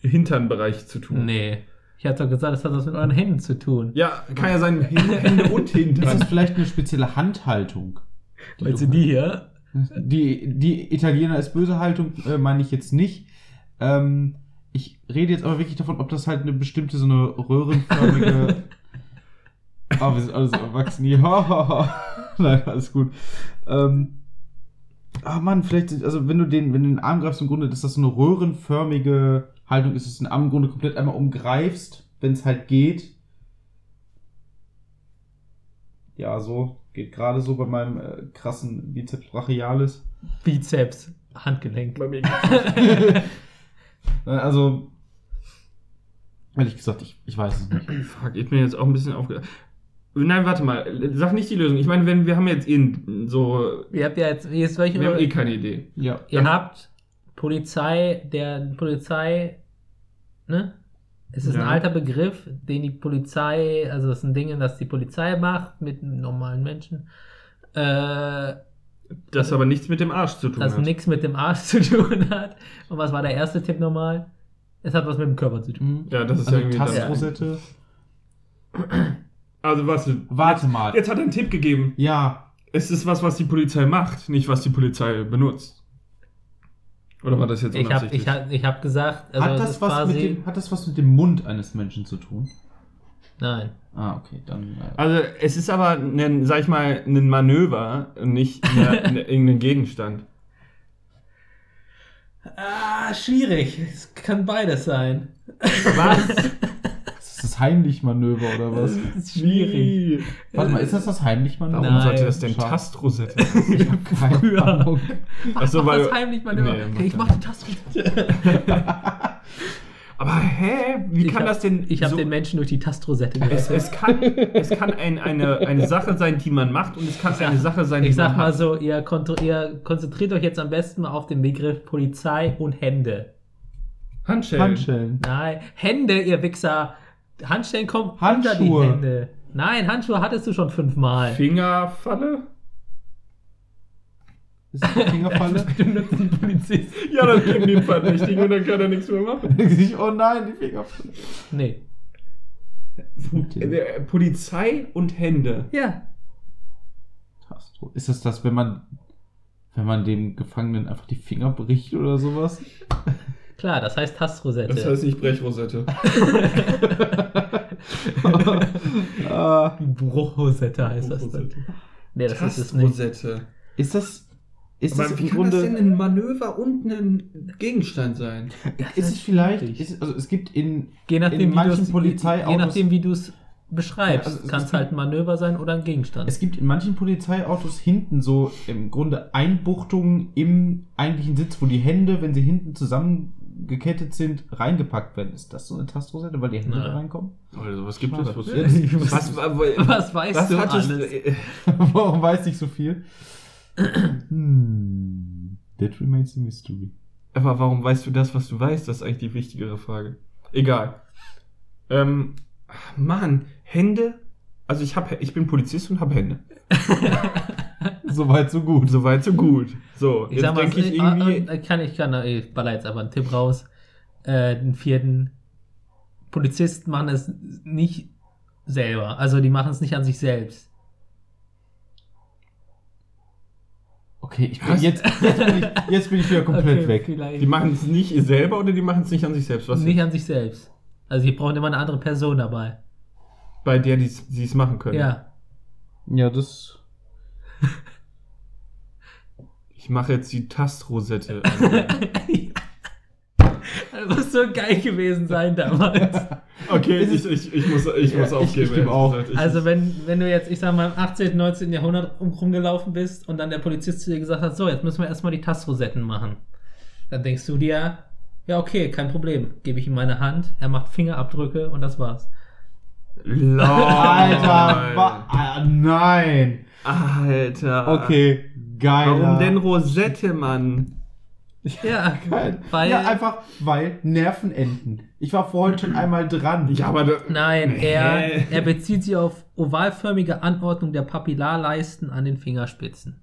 Hinternbereich zu tun? Nee. Ich hatte doch gesagt, das hat was mit euren Händen zu tun. Ja, kann ja sein, Hände und ist das Hintern. vielleicht eine spezielle Handhaltung? Meinst du du- die hier? Die, die Italiener ist böse Haltung, äh, meine ich jetzt nicht. Ähm, ich rede jetzt aber wirklich davon, ob das halt eine bestimmte, so eine röhrenförmige. Ah, wir sind alle so erwachsen. Ja, nein, alles gut. Ähm, ah, Mann, vielleicht, also wenn du den, wenn du den Arm greifst, im Grunde, dass das so eine röhrenförmige Haltung ist, dass du den Arm im Grunde komplett einmal umgreifst, wenn es halt geht. Ja, so. Geht gerade so bei meinem äh, krassen Bizeps brachialis. Bizeps, Handgelenk. Bei mir Also, ehrlich gesagt, ich, ich weiß es nicht. Fuck, ich bin jetzt auch ein bisschen aufge... Nein, warte mal, sag nicht die Lösung. Ich meine, wenn wir haben jetzt eh so... Ihr habt ja jetzt, jetzt welche Wir haben eh keine Idee. Ja. Ihr habt Polizei, der Polizei, ne? Es ist Ja. ein alter Begriff, den die Polizei, also das sind Dinge, das die Polizei macht mit normalen Menschen. Äh, Das aber nichts mit dem Arsch zu tun das hat. nichts mit dem Arsch zu tun hat. Und was war der erste Tipp nochmal? Es hat was mit dem Körper zu tun. Mhm. Ja, das ist Also ja irgendwie... das- Tastrosette. Also was... Warte mal. Jetzt hat er einen Tipp gegeben. Ja. Es ist was, was die Polizei macht, nicht was die Polizei benutzt. Oder war das jetzt Ich habe unabsichtlich? ich hab, ich hab gesagt, also hat, das was mit dem, hat das was mit dem Mund eines Menschen zu tun? Nein. Ah, okay, dann. Äh, also es ist aber, ein, sag ich mal, ein Manöver, und nicht eine, eine, irgendein Gegenstand. Ah, schwierig. Es kann beides sein. Was? ist das Heimlich-Manöver oder was? ist schwierig. Warte mal, ist das das Heimlich-Manöver? Warum Nein. sollte das denn. Tastrosette? Ich hab keine Früher. Ahnung. Ach, Ach so, mach weil- das heimlich mal Nee, okay, mach ich das mach die Tastrosette. Aber hä? Wie Ich kann hab- das denn Ich habe so- den Menschen durch die Tastrosette es, gerettet. es kann, es kann ein, eine, eine Sache sein, die man macht und es kann eine Sache sein, die Ich sag man mal hat. so, ihr, ihr konzentriert euch jetzt am besten mal auf den Begriff Polizei und Hände. Handschellen. Handschellen. Nein, Hände, ihr Wichser. Handschellen kommen unter die Handschuhe. Hände. Nein, Handschuhe hattest du schon fünfmal. Fingerfalle? Ist das eine Fingerfalle? Du nutzt einen Polizist. Ja, dann geben die einen Verdächtigen und dann kann er nichts mehr machen. oh nein, die Fingerfalle. Nee. Äh, Polizei und Hände. Ja. Ist das das, wenn man, wenn man dem Gefangenen einfach die Finger bricht oder sowas? Klar, das heißt Tastrosette. Das heißt nicht Brechrosette. Bruchrosette heißt das dann. Nee, das ist es nicht. Ist das, ist Aber das wie im kann Grunde, das denn ein Manöver und ein Gegenstand sein? ist es vielleicht, ist, also es gibt in, Je nachdem, in manchen Polizeiautos- je nachdem, wie du es beschreibst, Ja, also kann es halt ein Manöver sein oder ein Gegenstand. es gibt in manchen Polizeiautos hinten so im Grunde Einbuchtungen im eigentlichen Sitz, wo die Hände, wenn sie hinten zusammengekettet sind, reingepackt werden. Ist das so eine Tastrosette, weil die Hände da reinkommen? Also, was gibt es? Was, was, was, Was weißt was du alles? Warum weiß ich so viel? hm, that remains a mystery. Aber warum weißt du das, was du weißt? Das ist eigentlich die wichtigere Frage. Egal. Ähm, Mann, Hände. Also ich hab, ich bin Polizist und habe Hände. Soweit, so gut. Soweit so gut. So, Ich jetzt denke ich äh, irgendwie. äh, kann ich kann, äh, ich baller jetzt aber einen Tipp raus. Äh, den vierten Polizisten machen es nicht selber. Also die machen es nicht an sich selbst. Okay, ich bin, jetzt, jetzt, bin ich, jetzt bin ich wieder komplett Okay, weg. Vielleicht Die machen es nicht selber oder die machen es nicht an sich selbst? Was nicht an sich selbst. Also die brauchen immer eine andere Person dabei. bei der die sie es machen können. Ja. Ja, das. Ich mache jetzt die Tastrosette. Das muss so geil gewesen sein damals. okay, ich, ich, ich muss, ich Ja, muss ich- aufgeben. ich gebe ehrlich auch. Ich- Also wenn, wenn du jetzt, ich sag mal, im 18., 19. Jahrhundert rum- rumgelaufen bist und dann der Polizist zu dir gesagt hat, so, jetzt müssen wir erstmal die Tastrosetten machen. Dann denkst du dir, ja okay, kein Problem. Gebe ich ihm meine Hand, er macht Fingerabdrücke und das war's. Lol. Alter, wa ah, nein. Alter. Okay, geil. Warum denn Rosette, Mann? Ja, Geil. weil... ja, einfach, weil Nervenenden. Ich war vorhin schon einmal dran. Ja, aber da, Nein, er, er bezieht sich auf ovalförmige Anordnung der Papillarleisten an den Fingerspitzen.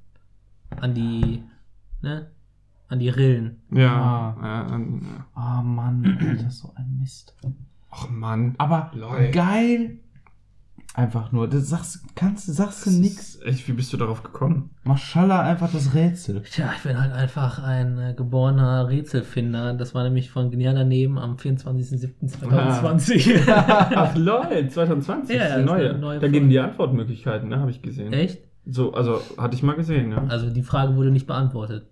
An die, ne? An die Rillen. Ja. Ah. ja, ja. Oh Mann, Alter, so ein Mist. Ach Mann. Aber Lol. geil. Einfach nur. Das sagst, kannst, sagst du nix. Echt, wie bist du darauf gekommen? Maschallah, einfach das Rätsel. Tja, ich bin halt einfach ein äh, geborener Rätselfinder. Das war nämlich von Genial daneben am 24.07.2020. Ach lol, 2020 Ja, ist die ist neue. eine neue da gehen die Antwortmöglichkeiten, ne? Habe ich gesehen. Echt? So, also hatte ich mal gesehen, ja. Also die Frage wurde nicht beantwortet.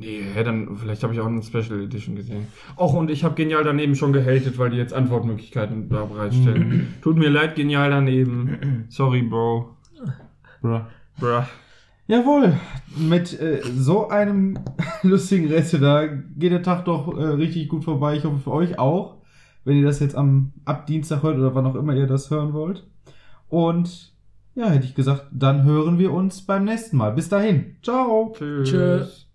Nee, hä, dann vielleicht habe ich auch eine Special Edition gesehen. Och, und ich habe genial daneben schon gehatet, weil die jetzt Antwortmöglichkeiten da bereitstellen. Tut mir leid, genial daneben. Sorry, Bro. Bruh. Bruh. Jawohl, mit äh, so einem lustigen Rätsel da geht der Tag doch äh, richtig gut vorbei. Ich hoffe für euch auch, wenn ihr das jetzt am ab Dienstag hört oder wann auch immer ihr das hören wollt. Und ja, hätte ich gesagt, dann hören wir uns beim nächsten Mal. Bis dahin. Ciao. Tschüss. Tschö.